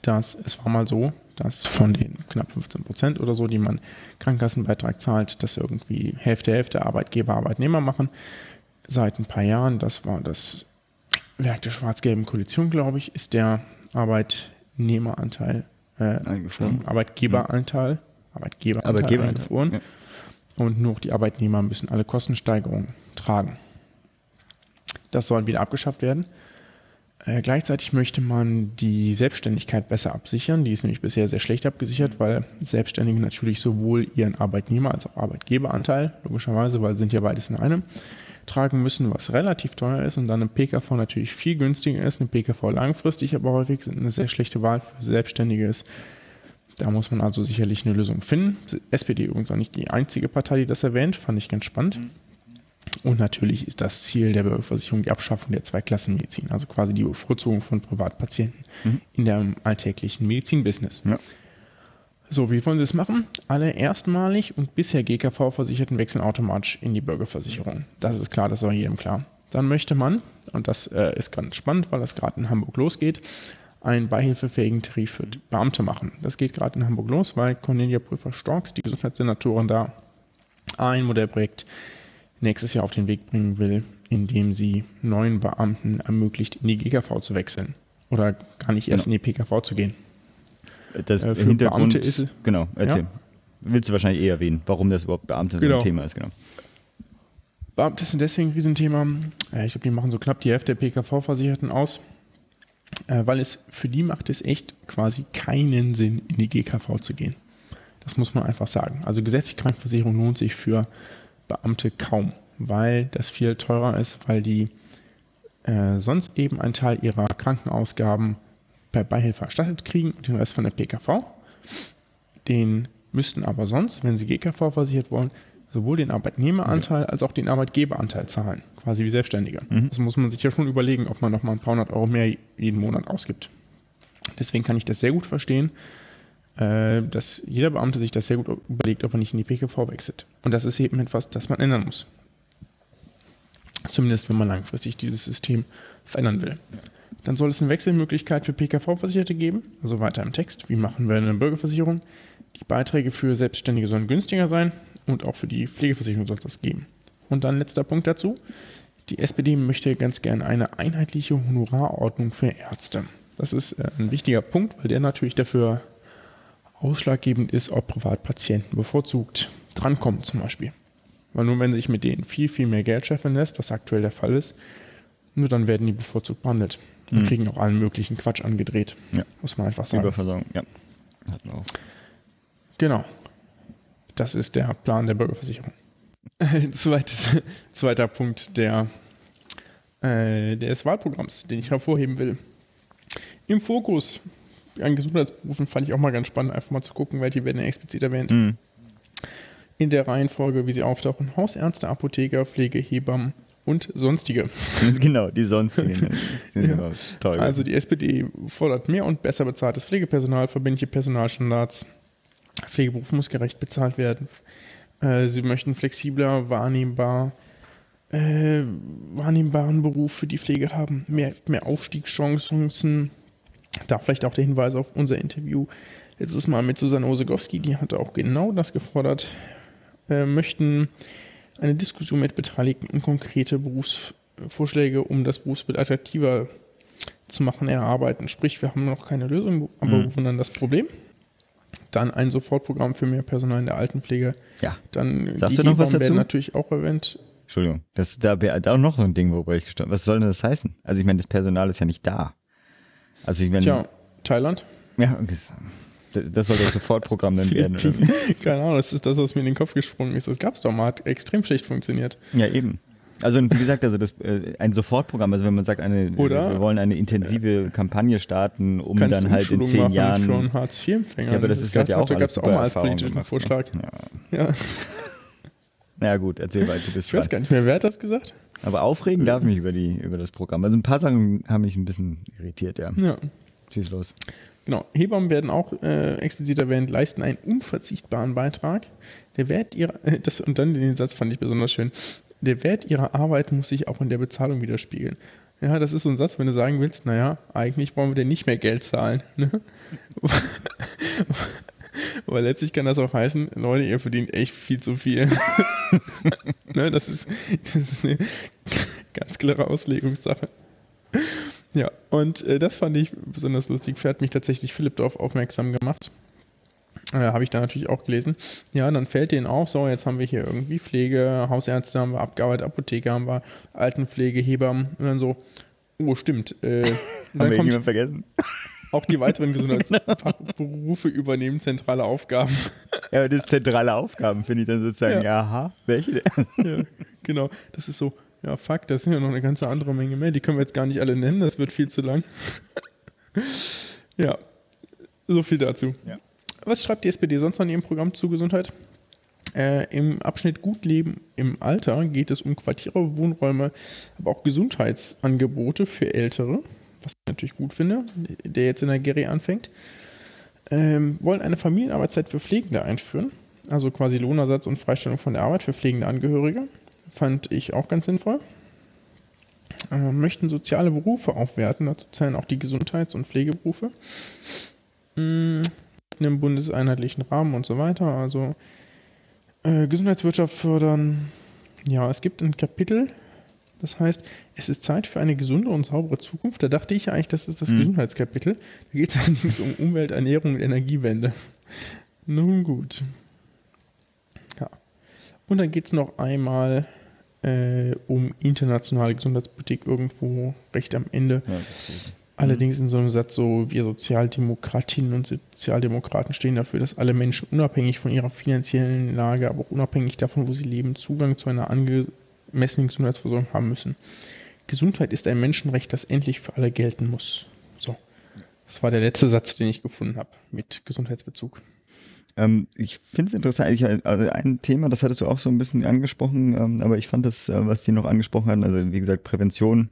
dass es war mal so, dass von den knapp 15 Prozent oder so, die man Krankenkassenbeitrag zahlt, dass irgendwie Hälfte, Hälfte Arbeitgeber, Arbeitnehmer machen. Seit ein paar Jahren, das war das Werk der schwarz-gelben Koalition, glaube ich, ist der Arbeitnehmeranteil, äh, Eingefroren. Arbeitgeberanteil, Arbeitgeberanteil Arbeitgeber. eingefroren. Ja. Und nur die Arbeitnehmer müssen alle Kostensteigerungen tragen. Das soll wieder abgeschafft werden. Äh, gleichzeitig möchte man die Selbstständigkeit besser absichern. Die ist nämlich bisher sehr schlecht abgesichert, weil Selbstständige natürlich sowohl ihren Arbeitnehmer als auch Arbeitgeberanteil, logischerweise, weil sind ja beides in einem, tragen müssen, was relativ teuer ist und dann eine PKV natürlich viel günstiger ist. Eine PKV langfristig aber häufig eine sehr schlechte Wahl für Selbstständige ist. Da muss man also sicherlich eine Lösung finden. SPD übrigens auch nicht die einzige Partei, die das erwähnt, fand ich ganz spannend. Und natürlich ist das Ziel der Bürgerversicherung die Abschaffung der Zweiklassenmedizin, also quasi die Bevorzugung von Privatpatienten in dem alltäglichen Medizinbusiness. Ja. So, wie wollen Sie es machen? Alle erstmalig und bisher GKV-Versicherten wechseln automatisch in die Bürgerversicherung. Das ist klar, das ist auch jedem klar. Dann möchte man, und das äh, ist ganz spannend, weil das gerade in Hamburg losgeht, einen beihilfefähigen Tarif für Beamte machen. Das geht gerade in Hamburg los, weil Cornelia Prüfer-Storks, die Gesundheitssenatorin da, ein Modellprojekt nächstes Jahr auf den Weg bringen will, indem sie neuen Beamten ermöglicht, in die GKV zu wechseln. Oder gar nicht erst in die PKV zu gehen. Das Äh, für Hintergrund, Beamte ist es- genau, erzähl. Ja? Willst du wahrscheinlich eh erwähnen, warum das überhaupt Beamte so Genau. ein Thema ist, genau. Beamte sind deswegen ein Riesenthema. Äh, Ich glaube, die machen so knapp die Hälfte der PKV-Versicherten aus, äh, weil es für die macht es echt quasi keinen Sinn, in die GKV zu gehen. Das muss man einfach sagen. Also gesetzliche Krankenversicherung lohnt sich für Beamte kaum, weil das viel teurer ist, weil die äh, sonst eben einen Teil ihrer Krankenausgaben per Beihilfe erstattet kriegen und den Rest von der PKV. Den müssten aber sonst, wenn sie GKV versichert wollen, sowohl den Arbeitnehmeranteil als auch den Arbeitgeberanteil zahlen, quasi wie Selbstständige. Das muss man sich ja schon überlegen, ob man nochmal ein paar hundert Euro mehr jeden Monat ausgibt. Deswegen kann ich das sehr gut verstehen, äh, dass jeder Beamte sich das sehr gut überlegt, ob er nicht in die PKV wechselt. Und das ist eben etwas, das man ändern muss. Zumindest wenn man langfristig dieses System verändern will. Dann soll es eine Wechselmöglichkeit für PKV-Versicherte geben, also weiter im Text. Wie machen wir eine Bürgerversicherung? Die Beiträge für Selbstständige sollen günstiger sein und auch für die Pflegeversicherung soll es das geben. Und dann letzter Punkt dazu. Die SPD möchte ganz gerne eine einheitliche Honorarordnung für Ärzte. Das ist äh, ein wichtiger Punkt, weil der natürlich dafür ausschlaggebend ist, ob Privatpatienten bevorzugt drankommen zum Beispiel. Weil nur wenn sich mit denen viel, viel mehr Geld scheffeln lässt, was aktuell der Fall ist, nur dann werden die bevorzugt behandelt und kriegen auch allen möglichen Quatsch angedreht. Ja. Muss man einfach sagen. Überversorgung, ja. Hatten wir auch. Genau. Das ist der Plan der Bürgerversicherung. Zweites, zweiter Punkt der, äh, des Wahlprogramms, den ich hervorheben will. Im Fokus an Gesundheitsberufen fand ich auch mal ganz spannend, einfach mal zu gucken, welche werden explizit erwähnt. In der Reihenfolge, wie sie auftauchen: Hausärzte, Apotheker, Pflege, Hebammen und sonstige. genau, die sonstigen. Ja. toll. Also die SPD fordert mehr und besser bezahltes Pflegepersonal, verbindliche Personalstandards. Pflegeberuf muss gerecht bezahlt werden. Äh, sie möchten flexibler, wahrnehmbar, äh, wahrnehmbaren Beruf für die Pflege haben, mehr, mehr Aufstiegschancen. Da vielleicht auch der Hinweis auf unser Interview letztes Mal mit Susanne Osegowski, die hatte auch genau das gefordert. Äh, möchten eine Diskussion mit Beteiligten und konkrete Berufsvorschläge, um das Berufsbild attraktiver zu machen, erarbeiten. Sprich, wir haben noch keine Lösung, aber Mhm. bewundern das Problem. Dann ein Sofortprogramm für mehr Personal in der Altenpflege. ja. Dann Sagst du noch was dazu? natürlich auch erwähnt. Entschuldigung, das, da wäre da auch noch so ein Ding, worüber ich gestanden Was soll denn das heißen? Also ich meine, das Personal ist ja nicht da. Also ich meine, Tja, Thailand? ja, okay, das- das soll das Sofortprogramm dann werden. Keine Ahnung, das ist das, was mir in den Kopf gesprungen ist. Das gab es doch mal, hat extrem schlecht funktioniert. Ja, eben. Also wie gesagt, also das äh, ein Sofortprogramm, also wenn man sagt, eine, Oder- wir wollen eine intensive Kampagne starten, um dann halt in zehn Jahren. Für einen Hartz-IV-Empfänger. Ja, aber das ist halt ja auch alles es auch mal als politischen gemacht, ne? Vorschlag. Ja. Ja. Na gut, erzähl weiter, du bist Ich weiß gar nicht mehr, wer hat das gesagt? Aber aufregen darf mich über die über das Programm. Also ein paar Sachen haben mich ein bisschen irritiert, ja. Ja. Schieß los. Genau. Hebammen werden auch äh, explizit erwähnt, leisten einen unverzichtbaren Beitrag. Der Wert ihrer, äh, das, und dann den Satz fand ich besonders schön. Der Wert ihrer Arbeit muss sich auch in der Bezahlung widerspiegeln. Ja, das ist so ein Satz, wenn du sagen willst, naja, eigentlich wollen wir dir nicht mehr Geld zahlen. Ne? Aber letztlich kann das auch heißen, Leute, ihr verdient echt viel zu viel. ne, das, ist, das ist eine ganz klare Auslegungssache. Ja, und äh, das fand ich besonders lustig. Hat mich tatsächlich Philipp darauf aufmerksam gemacht. Äh, Habe ich da natürlich auch gelesen. Ja, dann fällt denen auf, so, jetzt haben wir hier irgendwie Pflege, Hausärzte haben wir abgearbeitet, Apotheker haben wir, Altenpflege, Hebammen. Und dann so, oh, stimmt. Äh, Haben dann wir kommt vergessen? auch die weiteren Gesundheitsberufe übernehmen zentrale Aufgaben. Ja, aber das ist zentrale Aufgaben, finde ich dann sozusagen, Ja. aha, welche? ja, genau. Das ist so, ja, fuck, das sind ja noch eine ganze andere Menge mehr. Die können wir jetzt gar nicht alle nennen, das wird viel zu lang. ja, so viel dazu. Ja. Was schreibt die SPD sonst in ihrem Programm zu Gesundheit? Äh, Im Abschnitt Gut Leben im Alter geht es um Quartiere, Wohnräume, aber auch Gesundheitsangebote für Ältere, was ich natürlich gut finde, der jetzt in der Geri anfängt. Ähm, wollen eine Familienarbeitszeit für Pflegende einführen, also quasi Lohnersatz und Freistellung von der Arbeit für pflegende Angehörige. Fand ich auch ganz sinnvoll. Äh, möchten soziale Berufe aufwerten, dazu zählen auch die Gesundheits- und Pflegeberufe. Mm, in einem bundeseinheitlichen Rahmen und so weiter. Also äh, Gesundheitswirtschaft fördern. Ja, es gibt ein Kapitel, das heißt, es ist Zeit für eine gesunde und saubere Zukunft. Da dachte ich eigentlich, das ist das Mhm. Gesundheitskapitel. Da geht es allerdings um Umwelt, Ernährung und Energiewende. Nun gut. Ja. Und dann geht es noch einmal äh, um internationale Gesundheitspolitik irgendwo recht am Ende. Ja, Allerdings in so einem Satz so, wir Sozialdemokratinnen und Sozialdemokraten stehen dafür, dass alle Menschen unabhängig von ihrer finanziellen Lage, aber auch unabhängig davon, wo sie leben, Zugang zu einer angemessenen Gesundheitsversorgung haben müssen. Gesundheit ist ein Menschenrecht, das endlich für alle gelten muss. So. Das war der letzte Satz, den ich gefunden habe mit Gesundheitsbezug. Ähm, ich finde es interessant, ich, also ein Thema, das hattest du auch so ein bisschen angesprochen, ähm, aber ich fand das, äh, was die noch angesprochen hatten, also wie gesagt, Prävention,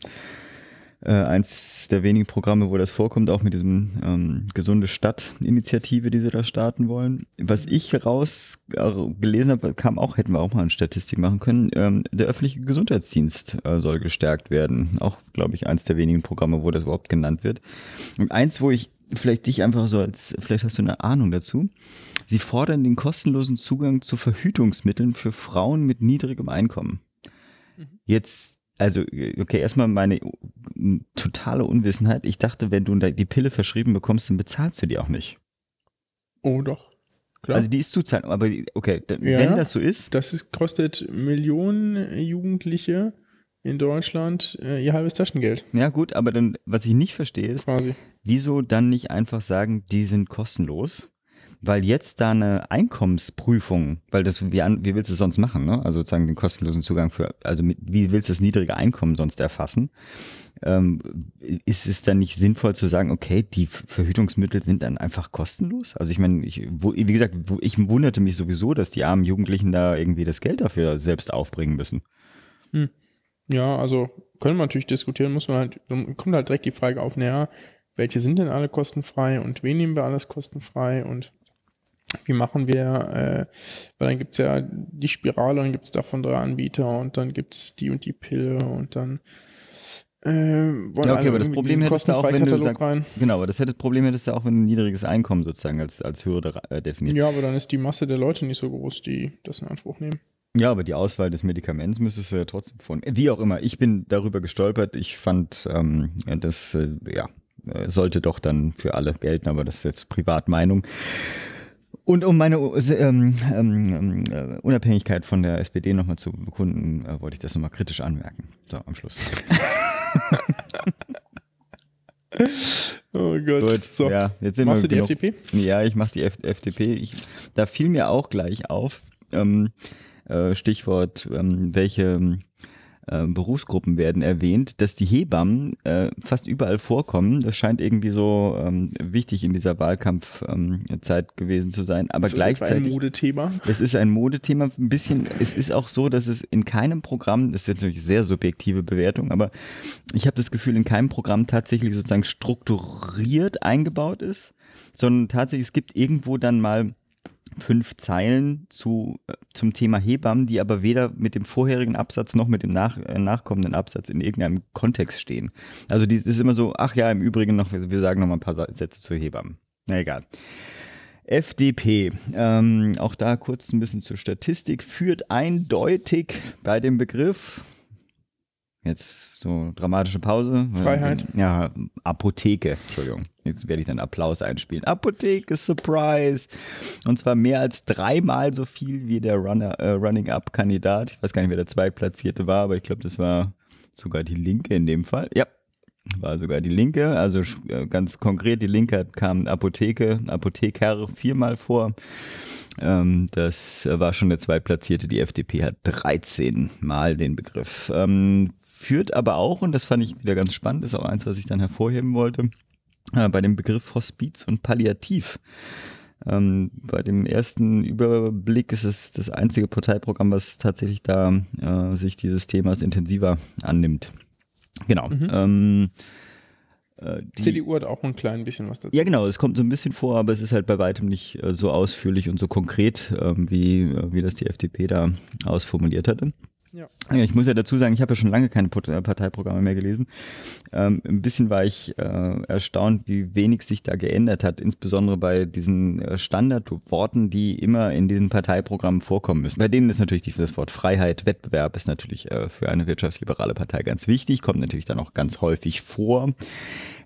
äh, eins der wenigen Programme, wo das vorkommt, auch mit diesem ähm, gesunde Stadt-Initiative, die sie da starten wollen. Was ich raus äh, gelesen habe, kam auch, hätten wir auch mal eine Statistik machen können, ähm, der öffentliche Gesundheitsdienst äh, soll gestärkt werden. Auch, glaube ich, eins der wenigen Programme, wo das überhaupt genannt wird. Und eins, wo ich vielleicht dich einfach so als, vielleicht hast du eine Ahnung dazu. Sie fordern den kostenlosen Zugang zu Verhütungsmitteln für Frauen mit niedrigem Einkommen. Jetzt, also, okay, erstmal meine totale Unwissenheit. Ich dachte, wenn du die Pille verschrieben bekommst, dann bezahlst du die auch nicht. Oh, doch. Klar. Also die ist Zuzahlung, aber okay, wenn ja. das so ist, das ist, kostet Millionen Jugendliche in Deutschland äh, ihr halbes Taschengeld, ja gut, aber dann, was ich nicht verstehe, ist, quasi. wieso dann nicht einfach sagen, die sind kostenlos? Weil jetzt da eine Einkommensprüfung, weil das, wie, wie willst du es sonst machen, ne? Also sozusagen den kostenlosen Zugang für, also mit, wie willst du das niedrige Einkommen sonst erfassen? Ähm, ist es dann nicht sinnvoll zu sagen, okay, die Verhütungsmittel sind dann einfach kostenlos? Also ich meine, ich, wie gesagt, wo, ich wunderte mich sowieso, dass die armen Jugendlichen da irgendwie das Geld dafür selbst aufbringen müssen. Ja, also können wir natürlich diskutieren, muss man halt, kommt halt direkt die Frage auf, naja, welche sind denn alle kostenfrei und wen nehmen wir alles kostenfrei und wie machen wir, äh, weil dann gibt's ja die Spirale und dann gibt's davon drei Anbieter und dann gibt's die und die Pille und dann äh, wollen Ja, okay, aber das Problem hättest du auch, wenn du sagst, rein. genau, aber das hätte das Problem hättest du auch, wenn du ein niedriges Einkommen sozusagen als, als Hürde äh, definierst. Ja, aber dann ist die Masse der Leute nicht so groß, die das in Anspruch nehmen. Ja, aber die Auswahl des Medikaments müsstest du ja trotzdem von. Wie auch immer, ich bin darüber gestolpert. Ich fand, ähm, das äh, ja, äh, sollte doch dann für alle gelten, aber das ist jetzt Privatmeinung. Und um meine äh, ähm, ähm, äh, Unabhängigkeit von der SPD nochmal zu bekunden, äh, wollte ich das nochmal kritisch anmerken. So, am Schluss. Oh Gott. Gut, so. ja, jetzt sind Machst wir du die genug- FDP? Ja, ich mache die F FDP. Ich, da fiel mir auch gleich auf, ähm, äh, Stichwort, ähm, welche äh, Berufsgruppen werden erwähnt, dass die Hebammen äh, fast überall vorkommen. Das scheint irgendwie so ähm, wichtig in dieser Wahlkampfzeit ähm, Zeit gewesen zu sein. Aber Das ist etwa ein gleichzeitig. Modethema. Es ist ein Modethema, ein bisschen. Es ist auch so, dass es in keinem Programm, das ist jetzt natürlich sehr subjektive Bewertung, aber ich habe das Gefühl, in keinem Programm tatsächlich sozusagen strukturiert eingebaut ist, sondern tatsächlich, es gibt irgendwo dann mal fünf Zeilen zu, äh, zum Thema Hebammen, die aber weder mit dem vorherigen Absatz noch mit dem nach, äh, nachkommenden Absatz in irgendeinem Kontext stehen. Also die ist immer so, ach ja, im Übrigen noch, wir sagen noch mal ein paar Sätze zu Hebammen. Na egal. FDP, ähm, auch da kurz ein bisschen zur Statistik, führt eindeutig bei dem Begriff, jetzt so dramatische Pause. Freiheit. Ja, Apotheke, Entschuldigung. Jetzt werde ich dann Applaus einspielen. Apotheke, Surprise. Und zwar mehr als dreimal so viel wie der Runner, äh, Running-Up-Kandidat. Ich weiß gar nicht, wer der Zweitplatzierte war, aber ich glaube, das war sogar die Linke in dem Fall. Ja, war sogar die Linke, also äh, ganz konkret, die Linke kam Apotheke, Apotheker viermal vor. Ähm, das war schon der Zweitplatzierte. Die FDP hat 13 Mal den Begriff. Ähm, führt aber auch, und das fand ich wieder ganz spannend, ist auch eins, was ich dann hervorheben wollte, äh, bei dem Begriff Hospiz und Palliativ Ähm, bei dem ersten Überblick ist es das einzige Parteiprogramm, was tatsächlich da äh, sich dieses Themas intensiver annimmt. Genau. Mhm. Ähm, äh, die, CDU hat auch ein klein bisschen was dazu. ja, genau, es kommt so ein bisschen vor, aber es ist halt bei weitem nicht äh, so ausführlich und so konkret, ähm, wie, äh, wie das die FDP da ausformuliert hatte. Ja. Ich muss ja dazu sagen, ich habe ja schon lange keine äh, Parteiprogramme mehr gelesen. Ähm, ein bisschen war ich äh, erstaunt, wie wenig sich da geändert hat, insbesondere bei diesen äh, Standardworten, die immer in diesen Parteiprogrammen vorkommen müssen. Bei denen ist natürlich das Wort Freiheit, Wettbewerb ist natürlich äh, für eine wirtschaftsliberale Partei ganz wichtig, kommt natürlich dann auch ganz häufig vor.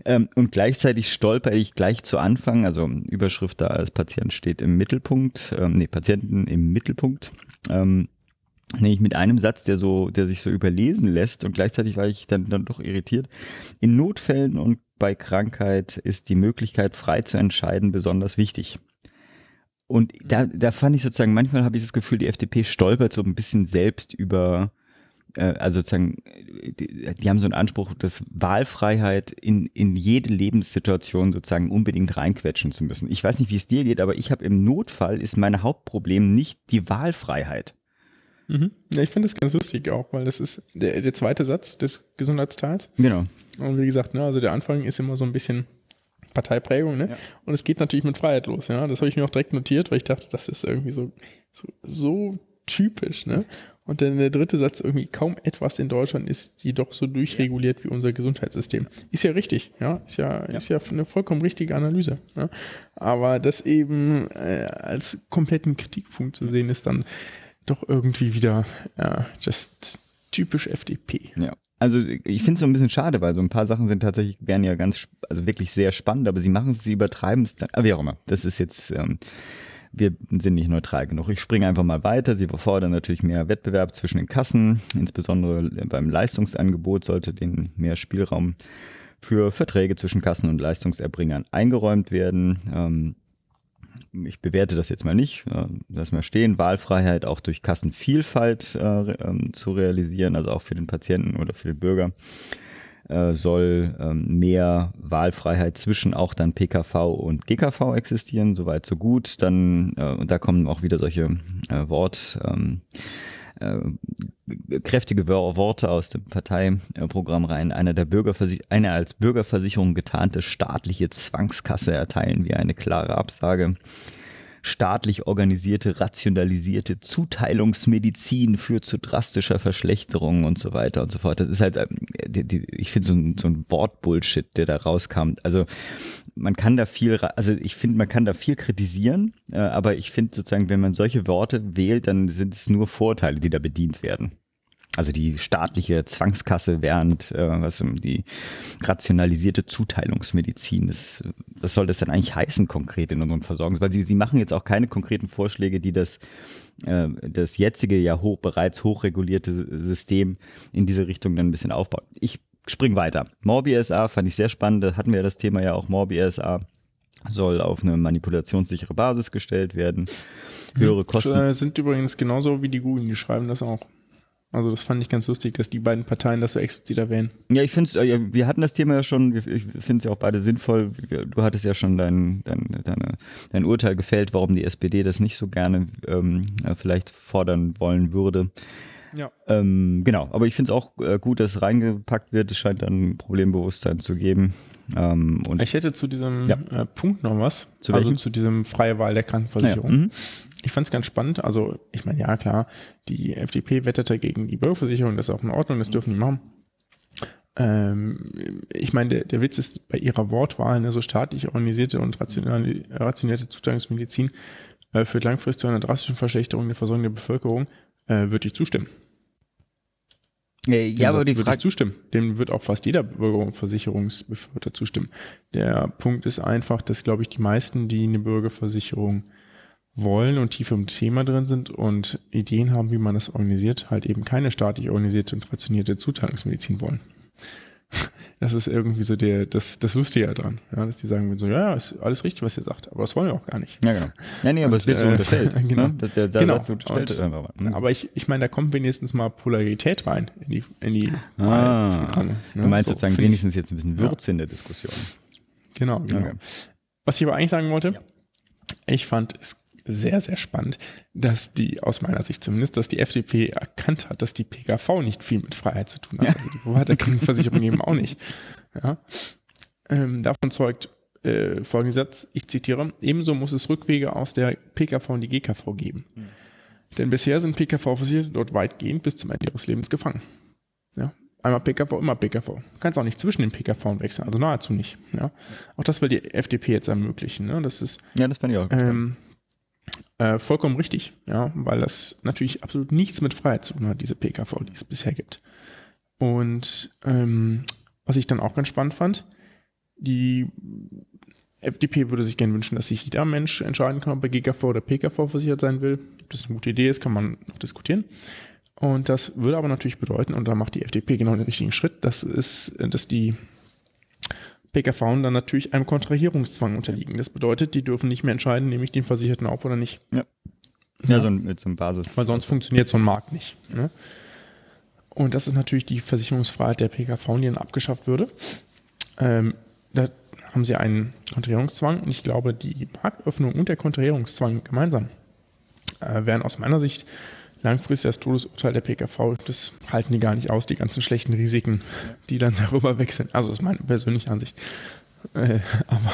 Ähm, und gleichzeitig stolper ich gleich zu Anfang, also Überschrift da als Patient steht im Mittelpunkt, ähm, nee, Patienten im Mittelpunkt. Ähm, nämlich mit einem Satz, der so, der sich so überlesen lässt und gleichzeitig war ich dann, dann doch irritiert. In Notfällen und bei Krankheit ist die Möglichkeit, frei zu entscheiden, besonders wichtig. Und da, da fand ich sozusagen, manchmal habe ich das Gefühl, die FDP stolpert so ein bisschen selbst über, äh, also sozusagen, die, die haben so einen Anspruch, dass Wahlfreiheit in, in jede Lebenssituation sozusagen unbedingt reinquetschen zu müssen. Ich weiß nicht, wie es dir geht, aber ich habe im Notfall ist mein Hauptproblem nicht die Wahlfreiheit. Mhm. Ja, ich finde das ganz lustig auch, weil das ist der, der zweite Satz des Gesundheitsteils. Genau. Und wie gesagt, ne, also der Anfang ist immer so ein bisschen Parteiprägung, ne? Ja. Und es geht natürlich mit Freiheit los, ja. Das habe ich mir auch direkt notiert, weil ich dachte, das ist irgendwie so, so, so typisch, ne? Und dann der dritte Satz, irgendwie kaum etwas in Deutschland ist jedoch so durchreguliert wie unser Gesundheitssystem. Ist ja richtig, ja. Ist ja, ist ja eine vollkommen richtige Analyse. Ja? Aber das eben äh, als kompletten Kritikpunkt zu sehen, ist dann doch irgendwie wieder äh, just typisch FDP. Ja. Also ich finde es so ein bisschen schade, weil so ein paar Sachen sind tatsächlich, wären ja ganz, also wirklich sehr spannend, aber sie machen es, sie übertreiben es dann, ah, wie auch immer. Das ist jetzt, ähm, wir sind nicht neutral genug. Ich springe einfach mal weiter. Sie fordern natürlich mehr Wettbewerb zwischen den Kassen, insbesondere beim Leistungsangebot sollte denen mehr Spielraum für Verträge zwischen Kassen und Leistungserbringern eingeräumt werden. Ähm, ich bewerte das jetzt mal nicht, äh, lass mal stehen, Wahlfreiheit auch durch Kassenvielfalt äh, ähm, zu realisieren, also auch für den Patienten oder für den Bürger äh, soll ähm, mehr Wahlfreiheit zwischen auch dann PKV und GKV existieren, soweit so gut. Dann, äh, und da kommen auch wieder solche äh, Wort, ähm, äh, kräftige Wör- Worte aus dem Parteiprogramm rein. Einer der Bürgerversich eine als Bürgerversicherung getarnte staatliche Zwangskasse erteilen wir eine klare Absage. Staatlich organisierte, rationalisierte Zuteilungsmedizin führt zu drastischer Verschlechterung und so weiter und so fort. Das ist halt, die, ich finde so ein, so ein Wortbullshit, der da rauskam. Also man kann da viel, also ich finde, man kann da viel kritisieren, äh, aber ich finde sozusagen, wenn man solche Worte wählt, dann sind es nur Vorteile, die da bedient werden. Also die staatliche Zwangskasse, während äh, was um die rationalisierte Zuteilungsmedizin, das, was soll das denn eigentlich heißen konkret in unseren Versorgungs? Weil sie, sie machen jetzt auch keine konkreten Vorschläge, die das, äh, das jetzige ja hoch, bereits hochregulierte System in diese Richtung dann ein bisschen aufbauen. Ich spring weiter. Morbi SA fand ich sehr spannend, da hatten wir das Thema ja auch Morbi SA soll auf eine manipulationssichere Basis gestellt werden. Höhere Kosten. Äh, sind übrigens genauso wie die Grünen, die schreiben das auch. Also das fand ich ganz lustig, dass die beiden Parteien das so explizit erwähnen. Ja, ich finde äh, wir hatten das Thema ja schon, ich finde es ja auch beide sinnvoll. Du hattest ja schon dein, dein, deine, dein Urteil gefällt, warum die SPD das nicht so gerne ähm, äh, vielleicht fordern wollen würde. Ja. Ähm, genau, aber ich finde es auch äh, gut, dass es reingepackt wird. Es scheint dann Problembewusstsein zu geben. Ähm, Ich hätte zu diesem Ja. äh, Punkt noch was. Zu also welchem? zu diesem freie Wahl der Krankenversicherung. Ja, mhm. Ich fand es ganz spannend. Also, ich meine, ja klar, die FDP wetterte gegen die Bürgerversicherung, das ist auch in Ordnung, das dürfen die machen. Ähm, ich meine, der, der Witz ist bei ihrer Wortwahl, eine so staatlich organisierte und rationierte Zuteilungsmedizin äh, führt langfristig zu einer drastischen Verschlechterung der Versorgung der Bevölkerung, äh, würde ich zustimmen. äh, Dem ja, aber die würde Frage, ich zustimmen. Dem wird auch fast jeder Bürgerversicherungsbefürworter zustimmen. Der Punkt ist einfach, dass, glaube ich, die meisten, die eine Bürgerversicherung wollen und tief im Thema drin sind und Ideen haben, wie man das organisiert, halt eben keine staatlich organisierte und rationierte Zuteilungsmedizin wollen. Das ist irgendwie so der, das, das Lustige daran, ja, dass die sagen so, ja, ja, ist alles richtig, was ihr sagt, aber das wollen wir auch gar nicht. ja genau. Ja, nee, aber es wird so äh, unterstellt. genau. Ne? Der, der Genau. Satz unterstellt Und- einfach mal. Ne? Aber ich, ich meine, da kommt wenigstens mal Polarität rein in die, in die Ah, Kanne, ne? du meinst So, sozusagen finde ich- wenigstens jetzt ein bisschen Würze in der Diskussion. Genau, genau. Okay. Was ich aber eigentlich sagen wollte, Ich fand es sehr, sehr spannend, dass die, aus meiner Sicht zumindest, dass die FDP erkannt hat, dass die PKV nicht viel mit Freiheit zu tun hat. Ja. Also die Privaterkennungsversicherung eben auch nicht. Ja. Ähm, davon zeugt äh, folgender Satz, ich zitiere, ebenso muss es Rückwege aus der PKV und die GKV geben. Mhm. Denn bisher sind PKV-Versicherte dort weitgehend bis zum Ende ihres Lebens gefangen. Ja. Einmal PKV, immer PKV. Du kannst auch nicht zwischen den PKV wechseln, also nahezu nicht. Ja. Auch das will die FDP jetzt ermöglichen. Ne? Das ist, ja, das fand ich auch. Ähm, äh, vollkommen richtig, ja, weil das natürlich absolut nichts mit Freiheit zu tun hat, diese PKV, die es bisher gibt. Und ähm, was ich dann auch ganz spannend fand, die FDP würde sich gerne wünschen, dass sich jeder Mensch entscheiden kann, ob er GKV oder PKV versichert sein will. Ob das eine gute Idee ist, kann man noch diskutieren. Und das würde aber natürlich bedeuten, und da macht die FDP genau den richtigen Schritt, das ist, dass die PKV dann natürlich einem Kontrahierungszwang unterliegen. Das bedeutet, die dürfen nicht mehr entscheiden, nehme ich den Versicherten auf oder nicht. Ja. Ja, ja so ein, mit so einem Basis. Weil sonst funktioniert so ein Markt nicht. Ne? Und das ist natürlich die Versicherungsfreiheit der PKV, die dann abgeschafft würde. Ähm, da haben sie einen Kontrahierungszwang und ich glaube, die Marktöffnung und der Kontrahierungszwang gemeinsam äh, wären aus meiner Sicht langfristig das Todesurteil der PKV, das halten die gar nicht aus, die ganzen schlechten Risiken, die dann darüber sind. Also das ist meine persönliche Ansicht. Äh, aber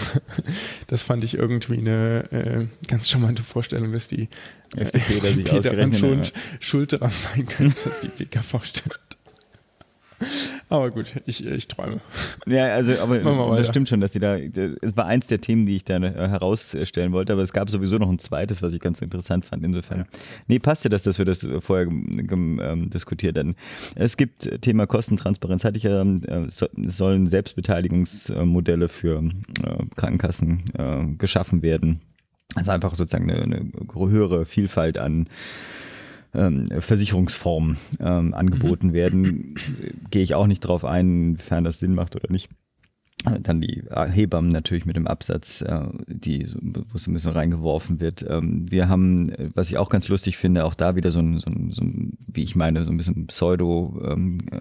das fand ich irgendwie eine äh, ganz charmante Vorstellung, dass die FDP, äh, die daran schon schuld daran sein könnte, dass die PKV stimmt. Aber gut, ich, ich träume. Ja, also, aber das stimmt schon, dass sie da, es war eins der Themen, die ich da äh, herausstellen wollte, aber es gab sowieso noch ein zweites, was ich ganz interessant fand, insofern. Ja. Nee, passte das, dass wir das vorher ähm, diskutiert hatten. Es gibt Thema Kostentransparenz, hatte ich ja, äh, so, sollen Selbstbeteiligungsmodelle für äh, Krankenkassen äh, geschaffen werden. Also einfach sozusagen eine, eine höhere Vielfalt an ähm, Versicherungsformen ähm, angeboten mhm. werden. Gehe ich auch nicht drauf ein, inwiefern das Sinn macht oder nicht. Dann die Hebammen natürlich mit dem Absatz, äh, die, wo es ein bisschen reingeworfen wird. Ähm, wir haben, was ich auch ganz lustig finde, auch da wieder so ein, so ein, so ein wie ich meine, so ein bisschen Pseudo ähm, äh,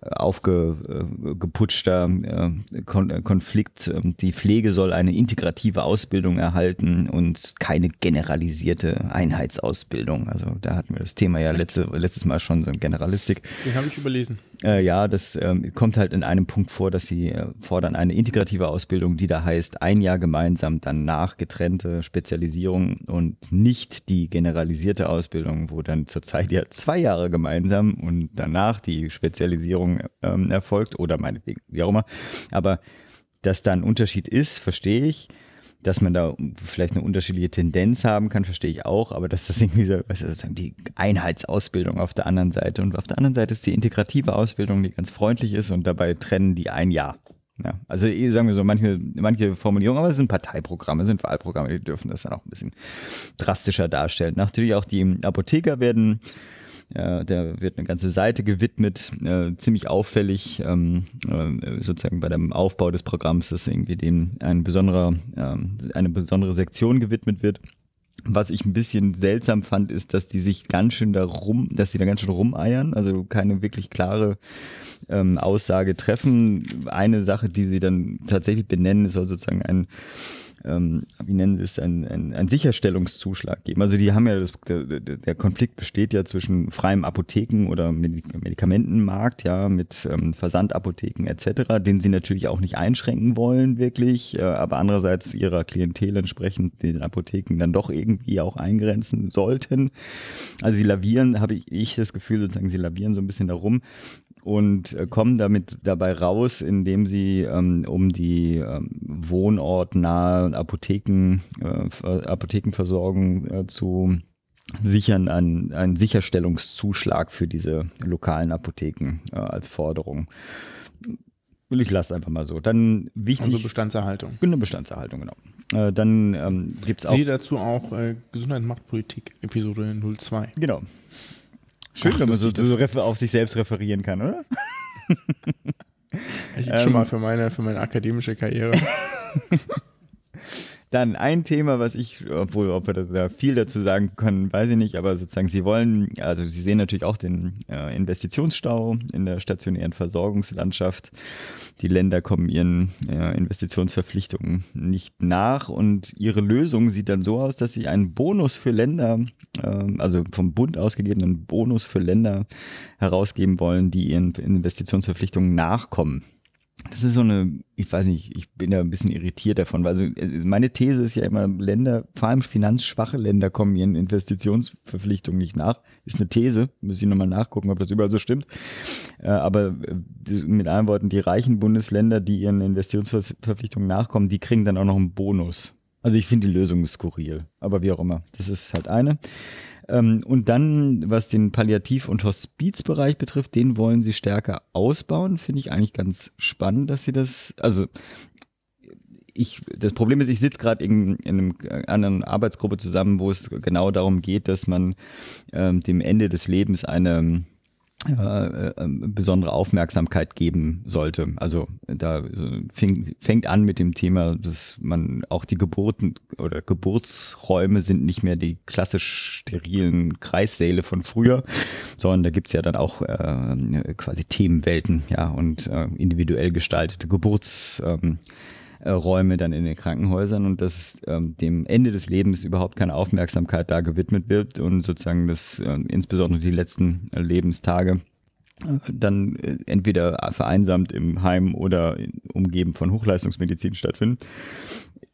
aufgeputschter äh, Konflikt. Ähm, die Pflege soll eine integrative Ausbildung erhalten und keine generalisierte Einheitsausbildung. Also da hatten wir das Thema ja letzte, letztes Mal schon so Generalistik. Den habe ich überlesen. ja, das kommt halt in einem Punkt vor, dass sie fordern eine integrative Ausbildung, die da heißt, ein Jahr gemeinsam, danach getrennte Spezialisierung und nicht die generalisierte Ausbildung, wo dann zurzeit ja zwei Jahre gemeinsam und danach die Spezialisierung ähm, erfolgt oder meinetwegen, wie auch immer. Aber dass da ein Unterschied ist, verstehe ich. Dass man da vielleicht eine unterschiedliche Tendenz haben kann, verstehe ich auch, aber dass das irgendwie so, also sozusagen die Einheitsausbildung auf der anderen Seite und auf der anderen Seite ist die integrative Ausbildung, die ganz freundlich ist und dabei trennen die ein Jahr. Ja, also eh, sagen wir so, manche, manche Formulierungen, aber es sind Parteiprogramme, es sind Wahlprogramme, die dürfen das dann auch ein bisschen drastischer darstellen. Natürlich auch die Apotheker werden, äh, da wird eine ganze Seite gewidmet, äh, ziemlich auffällig, ähm, äh, sozusagen bei dem Aufbau des Programms, dass irgendwie dem ein besonderer, äh, eine besondere Sektion gewidmet wird. Was ich ein bisschen seltsam fand, ist, dass die sich ganz schön da rum, dass sie da ganz schön rumeiern, also keine wirklich klare ähm, Aussage treffen. Eine Sache, die sie dann tatsächlich benennen, soll sozusagen ein ähm, wie nennen es, ein, ein, ein Sicherstellungszuschlag geben. Also die haben ja, das, der, der Konflikt besteht ja zwischen freiem Apotheken- oder Medikamentenmarkt, ja, mit ähm, Versandapotheken etc., den sie natürlich auch nicht einschränken wollen, wirklich, äh, aber andererseits ihrer Klientel entsprechend den Apotheken dann doch irgendwie auch eingrenzen sollten. Also sie lavieren, habe ich, ich das Gefühl, sozusagen, sie lavieren so ein bisschen darum und äh, kommen damit dabei raus, indem sie ähm, um die ähm, wohnortnahe Apotheken, äh, Apothekenversorgung äh, zu sichern, einen, einen Sicherstellungszuschlag für diese lokalen Apotheken äh, als Forderung. Ich lasse einfach mal so. Dann wichtig. Also Bestandserhaltung. Eine Bestandserhaltung, genau. Äh, dann ähm, gibt es auch. Sehe dazu auch äh, Gesundheit macht Politik, Episode 02. Genau. Schön, Ach, wenn man so, so auf sich selbst referieren kann, oder? Ich ähm, schon mal für meine, für meine akademische Karriere. Dann ein Thema, was ich, obwohl, ob wir da viel dazu sagen können, weiß ich nicht, aber sozusagen Sie wollen, also Sie sehen natürlich auch den äh, Investitionsstau in der stationären Versorgungslandschaft. Die Länder kommen ihren äh, Investitionsverpflichtungen nicht nach und Ihre Lösung sieht dann so aus, dass Sie einen Bonus für Länder, äh, also vom Bund ausgegebenen Bonus für Länder herausgeben wollen, die ihren Investitionsverpflichtungen nachkommen. Das ist so eine, ich weiß nicht, ich bin da ein bisschen irritiert davon, weil also meine These ist ja immer, Länder, vor allem finanzschwache Länder kommen ihren Investitionsverpflichtungen nicht nach. Ist eine These, muss ich nochmal nachgucken, ob das überall so stimmt. Äh, aber äh, mit anderen Worten, die reichen Bundesländer, die ihren Investitionsverpflichtungen nachkommen, die kriegen dann auch noch einen Bonus. Also ich finde die Lösung skurril, aber wie auch immer, das ist halt eine. Ähm, und dann, was den Palliativ- und Hospizbereich betrifft, den wollen sie stärker ausbauen. Finde ich eigentlich ganz spannend, dass sie das, also ich, das Problem ist, ich sitze gerade in, in einer anderen Arbeitsgruppe zusammen, wo es genau darum geht, dass man ähm, dem Ende des Lebens eine äh, besondere Aufmerksamkeit geben sollte. Also da fing, fängt an mit dem Thema, dass man auch die Geburten oder Geburtsräume sind nicht mehr die klassisch sterilen Kreissäle von früher, sondern da gibt's ja dann auch äh, quasi Themenwelten, ja, und äh, individuell gestaltete Geburts ähm, äh, Räume dann in den Krankenhäusern und dass ähm, dem Ende des Lebens überhaupt keine Aufmerksamkeit da gewidmet wird und sozusagen das äh, insbesondere die letzten äh, Lebenstage dann äh, entweder vereinsamt im Heim oder umgeben von Hochleistungsmedizin stattfinden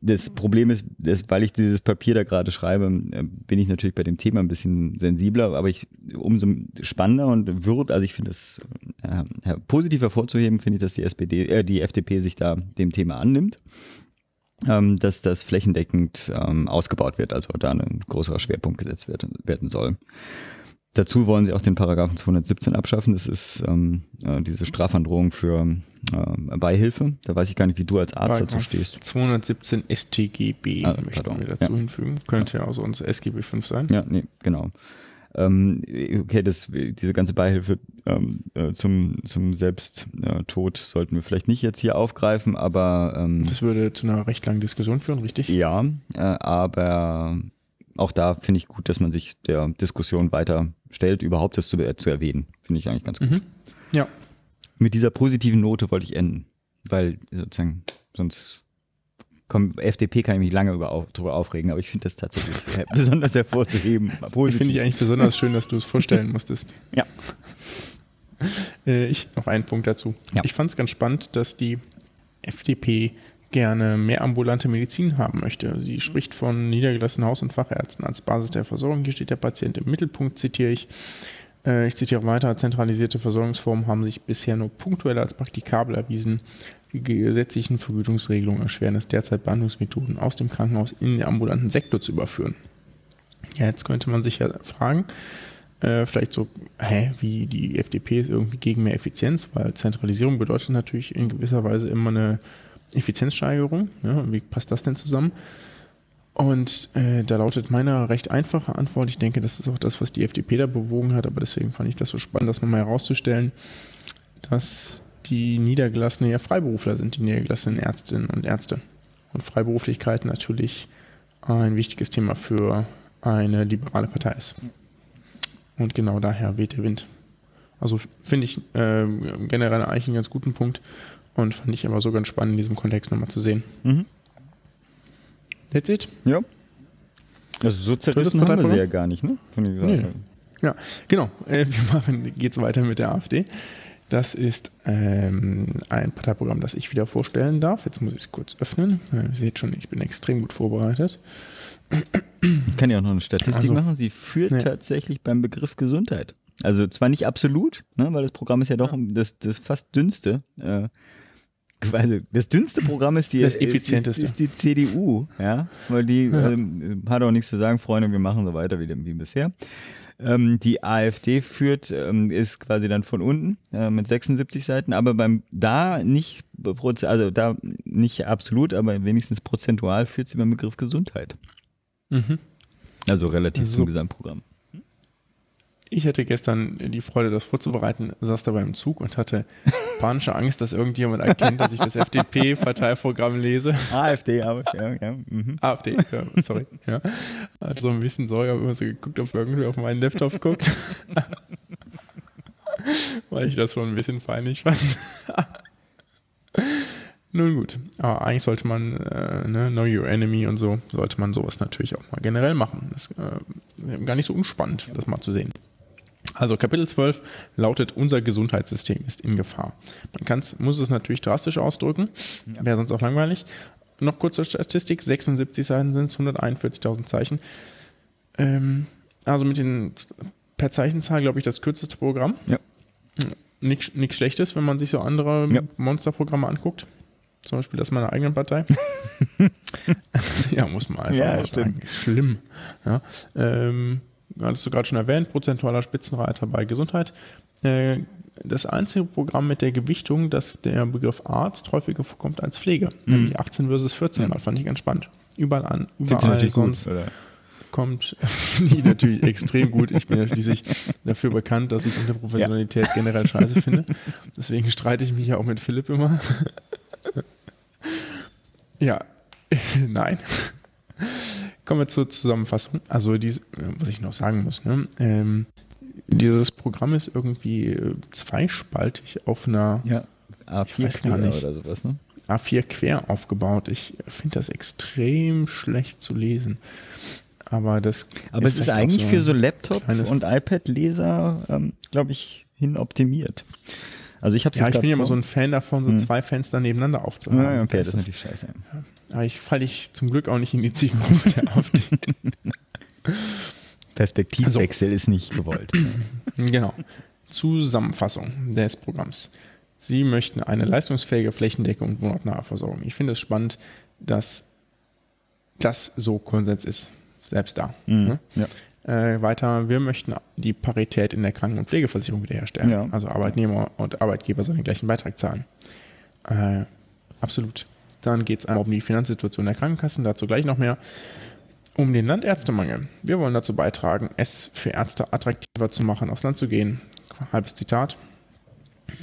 das Problem ist, dass, weil ich dieses Papier da gerade schreibe, äh, bin ich natürlich bei dem Thema ein bisschen sensibler, aber ich umso spannender und wird, also ich finde es äh, positiv hervorzuheben, finde ich, dass die SPD, äh, die FDP sich da dem Thema annimmt, ähm, dass das flächendeckend ähm, ausgebaut wird, also da ein größerer Schwerpunkt gesetzt wird, werden soll. Dazu wollen sie auch den Paragraphen 217 abschaffen. Das ist ähm, äh, diese Strafandrohung für äh, Beihilfe. Da weiß ich gar nicht, wie du als Arzt Paragraph dazu stehst. 217 StGB ah, möchten pardon. wir dazu ja. hinfügen. Könnte ja. also unser SGB 5 sein. Ja, nee, genau. Ähm, okay, das, diese ganze Beihilfe ähm, äh, zum, zum Selbsttod sollten wir vielleicht nicht jetzt hier aufgreifen, aber ähm, das würde zu einer recht langen Diskussion führen, richtig? Ja, äh, aber auch da finde ich gut, dass man sich der Diskussion weiter stellt, überhaupt das zu, zu erwähnen. Finde ich eigentlich ganz gut. Mhm. Ja. Mit dieser positiven Note wollte ich enden, weil sozusagen sonst komm, FDP kann ich mich lange über, darüber aufregen, aber ich finde das tatsächlich besonders hervorzuheben. Finde ich eigentlich besonders schön, dass du es vorstellen musstest. Ja. Äh, ich noch einen Punkt dazu. Ja. Ich fand es ganz spannend, dass die FDP gerne mehr ambulante Medizin haben möchte. Sie spricht von niedergelassenen Haus- und Fachärzten als Basis der Versorgung. Hier steht der Patient im Mittelpunkt, zitiere ich. Äh, ich zitiere weiter, zentralisierte Versorgungsformen haben sich bisher nur punktuell als praktikabel erwiesen. Die gesetzlichen Vergütungsregelungen erschweren es derzeit Behandlungsmethoden aus dem Krankenhaus in den ambulanten Sektor zu überführen. Ja, jetzt könnte man sich ja fragen, äh, vielleicht so, hä, wie die FDP ist irgendwie gegen mehr Effizienz, weil Zentralisierung bedeutet natürlich in gewisser Weise immer eine Effizienzsteigerung. Ja, wie passt das denn zusammen? Und äh, da lautet meine recht einfache Antwort. Ich denke, das ist auch das, was die FDP da bewogen hat, aber deswegen fand ich das so spannend, das nochmal herauszustellen, dass die Niedergelassenen ja Freiberufler sind, die niedergelassenen Ärztinnen und Ärzte. Und Freiberuflichkeit natürlich ein wichtiges Thema für eine liberale Partei ist. Und genau daher weht der Wind. Also finde ich äh, generell eigentlich einen ganz guten Punkt. Und fand ich immer so ganz spannend, in diesem Kontext nochmal zu sehen. Mhm. That's it? Ja. Also so zerrissen haben wir sie ja gar nicht, ne? Nee. Ja, genau. Äh, wir geht's weiter mit der AfD. Das ist ähm, ein Parteiprogramm, das ich wieder vorstellen darf. Jetzt muss ich es kurz öffnen. Äh, ihr seht schon, ich bin extrem gut vorbereitet. Ich kann ja auch noch eine Statistik also, machen. Sie führt nee. tatsächlich beim Begriff Gesundheit. Also zwar nicht absolut, ne, weil das Programm ist ja doch das, das fast dünnste. Äh, also das dünnste Programm ist die, das effizienteste. Ist, ist die CDU, ja, weil die ja. ähm, hat auch nichts zu sagen, Freunde, wir machen so weiter wie, wie bisher. Ähm, die AfD führt, ähm, ist quasi dann von unten äh, mit 76 Seiten, aber beim da nicht, also da nicht absolut, aber wenigstens prozentual führt sie beim Begriff Gesundheit. Mhm. Also relativ also. zum Gesamtprogramm. Ich hatte gestern die Freude, das vorzubereiten, saß dabei im Zug und hatte panische Angst, dass irgendjemand erkennt, dass ich das FDP-Parteiprogramm lese. AfD, aber ja, ja. Mhm. AfD, ja, sorry. Ja. Hatte so ein bisschen Sorge, habe immer so geguckt, ob irgendwer auf meinen Laptop guckt. Weil ich das schon ein bisschen peinlich fand. Nun gut, aber eigentlich sollte man, äh, ne, Know Your Enemy und so, sollte man sowas natürlich auch mal generell machen. Das ist äh, gar nicht so unspannend, das mal zu sehen. Also Kapitel 12 lautet, unser Gesundheitssystem ist in Gefahr. Man kann's, muss es natürlich drastisch ausdrücken, wäre sonst auch langweilig. Noch kurze Statistik, 76 Seiten sind es, 141.000 Zeichen. Ähm, also mit den per Zeichenzahl, glaube ich, das kürzeste Programm. Ja. Nichts Schlechtes, wenn man sich so andere Ja. Monsterprogramme anguckt. Zum Beispiel das meiner eigenen Partei. ja, muss man einfach Ja, mal stimmt. sagen. Schlimm. Ja. Ähm, hattest du gerade schon erwähnt, prozentualer Spitzenreiter bei Gesundheit. Äh, das einzige Programm mit der Gewichtung, dass der Begriff Arzt häufiger vorkommt als Pflege, Mhm. nämlich 18 versus 14 mal, fand ich ganz spannend. Überall an, überall gut, sonst oder? kommt die natürlich extrem gut. Ich bin ja schließlich dafür bekannt, dass ich Interprofessionalität generell scheiße finde. Deswegen streite ich mich ja auch mit Philipp immer. ja, nein. Kommen wir zur Zusammenfassung. Also, dies, was ich noch sagen muss, ne? ähm, dieses Programm ist irgendwie äh, zweispaltig auf einer Ja, Ich weiß A4 gar quer nicht. oder sowas, ne? A4 quer aufgebaut. Ich finde das extrem schlecht zu lesen. Aber das Aber es ist vielleicht auch eigentlich für so Laptop- und iPad-Leser, ähm, glaube ich, hin optimiert. Also ich habe Ja, ich bin ja immer so ein Fan davon, so Hm. zwei Fenster nebeneinander aufzuhaben. Ah, okay, das ist ist natürlich scheiße. aber ich falle ich zum Glück auch nicht in die Zielgruppe der AfD. Perspektivwechsel ist nicht gewollt. Genau. Zusammenfassung des Programms. Sie möchten eine leistungsfähige Flächendecke und wohnortnahe Versorgung. Ich finde es spannend, dass das so Konsens ist, selbst da. ne? ja. Äh, weiter, wir möchten die Parität in der Kranken- und Pflegeversicherung wiederherstellen. Ja. Also Arbeitnehmer und Arbeitgeber sollen den gleichen Beitrag zahlen. Äh, absolut. Dann geht es einmal um die Finanzsituation der Krankenkassen, dazu gleich noch mehr. Um den Landärztemangel. Wir wollen dazu beitragen, es für Ärzte attraktiver zu machen, aufs Land zu gehen. Halbes Zitat.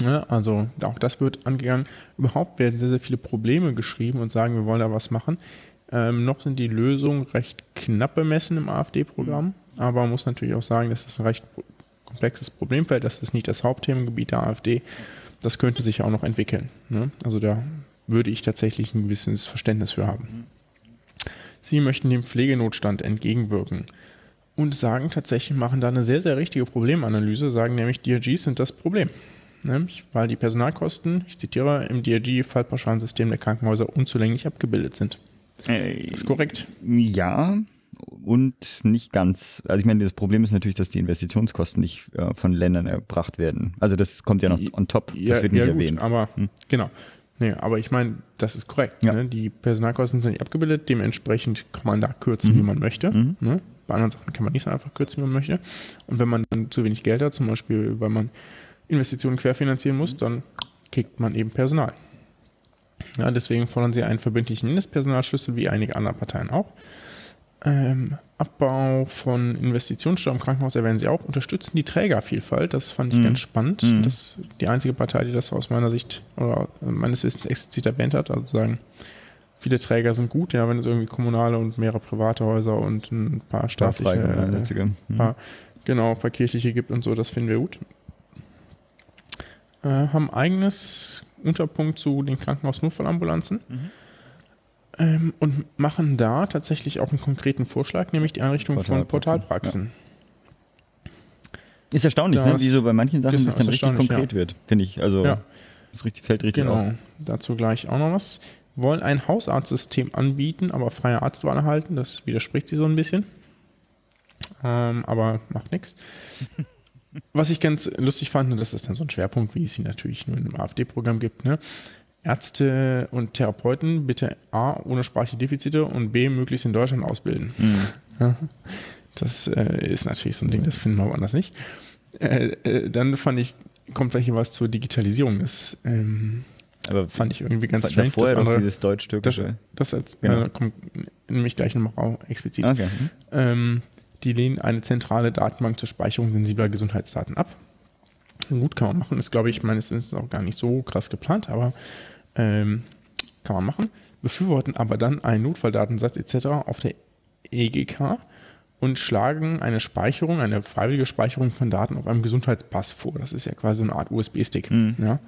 Ja, also auch das wird angegangen. Überhaupt werden sehr, sehr viele Probleme geschrieben und sagen, wir wollen da was machen. Ähm, noch sind die Lösungen recht knapp bemessen im AfD-Programm, aber man muss natürlich auch sagen, das ist ein recht komplexes Problemfeld. Das ist nicht das Hauptthemengebiet der AfD. Das könnte sich auch noch entwickeln. Ne? Also da würde ich tatsächlich ein gewisses Verständnis für haben. Sie möchten dem Pflegenotstand entgegenwirken und sagen tatsächlich, machen da eine sehr, sehr richtige Problemanalyse, sagen nämlich, DRGs sind das Problem. Nämlich, weil die Personalkosten, ich zitiere, im DRG-Fallpauschalensystem der Krankenhäuser unzulänglich abgebildet sind. Ist korrekt. Ja und nicht ganz. Also ich meine, das Problem ist natürlich, dass die Investitionskosten nicht äh, von Ländern erbracht werden. Also das kommt ja noch on top. Das wird nicht gut, erwähnt. Hm. aber genau. Nee, aber ich meine, das ist korrekt. Ja. Ne? Die Personalkosten sind nicht abgebildet, dementsprechend kann man da Mhm. kürzen, wie man möchte. Ne? Bei anderen Sachen kann man nicht so einfach kürzen, wie man möchte. Und wenn man dann zu wenig Geld hat, zum Beispiel, weil man Investitionen querfinanzieren muss, dann kickt man eben Personal. Ja, deswegen fordern sie einen verbindlichen Mindestpersonalschlüssel, wie einige andere Parteien auch. Ähm, Abbau von Investitionsstau im Krankenhaus erwähnen sie auch. Unterstützen die Trägervielfalt. Das fand ich ganz spannend. Das ist die einzige Partei, die das aus meiner Sicht oder meines Wissens explizit erwähnt hat. Also sagen, viele Träger sind gut, ja, wenn es irgendwie kommunale und mehrere private Häuser und ein paar staatliche, äh, Mhm. paar, genau, ein paar kirchliche gibt und so, das finden wir gut. Äh, haben eigenes Unterpunkt zu den Krankenhausnotfallambulanzen ähm, und machen da tatsächlich auch einen konkreten Vorschlag, nämlich die Einrichtung von Portalpraxen, Portalpraxen. Ist erstaunlich, ne? Wie so bei manchen Sachen das dann richtig konkret ja. wird, finde ich. Also Ja. das richtig, fällt richtig Genau, auf. dazu gleich auch noch was. Wollen ein Hausarztsystem anbieten, aber freie Arztwahl erhalten. Das widerspricht sie so ein bisschen. Ähm, aber macht nichts. Was ich ganz lustig fand, und das ist dann so ein Schwerpunkt, wie es sie natürlich nur im AfD-Programm gibt, ne? Ärzte und Therapeuten bitte A, ohne sprachliche Defizite und B, möglichst in Deutschland ausbilden. Ja, das äh, ist natürlich so ein Ding, das finden wir woanders nicht. Äh, äh, dann fand ich, kommt gleich hier was zur Digitalisierung. Das ähm, Aber fand ich irgendwie ganz strange. ja das andere, dieses das, deutsch-türkische. das als, Genau. äh, kommt nämlich gleich nochmal explizit. Okay. mhm. Ähm, die lehnen eine zentrale Datenbank zur Speicherung sensibler Gesundheitsdaten ab. Gut, kann man machen. Ist, glaube ich, meines Wissens auch gar nicht so krass geplant, aber ähm, kann man machen. Befürworten aber dann einen Notfalldatensatz etc. auf der EGK und schlagen eine Speicherung, eine freiwillige Speicherung von Daten auf einem Gesundheitspass vor. Das ist ja quasi eine Art USB-Stick. Mhm. Ja.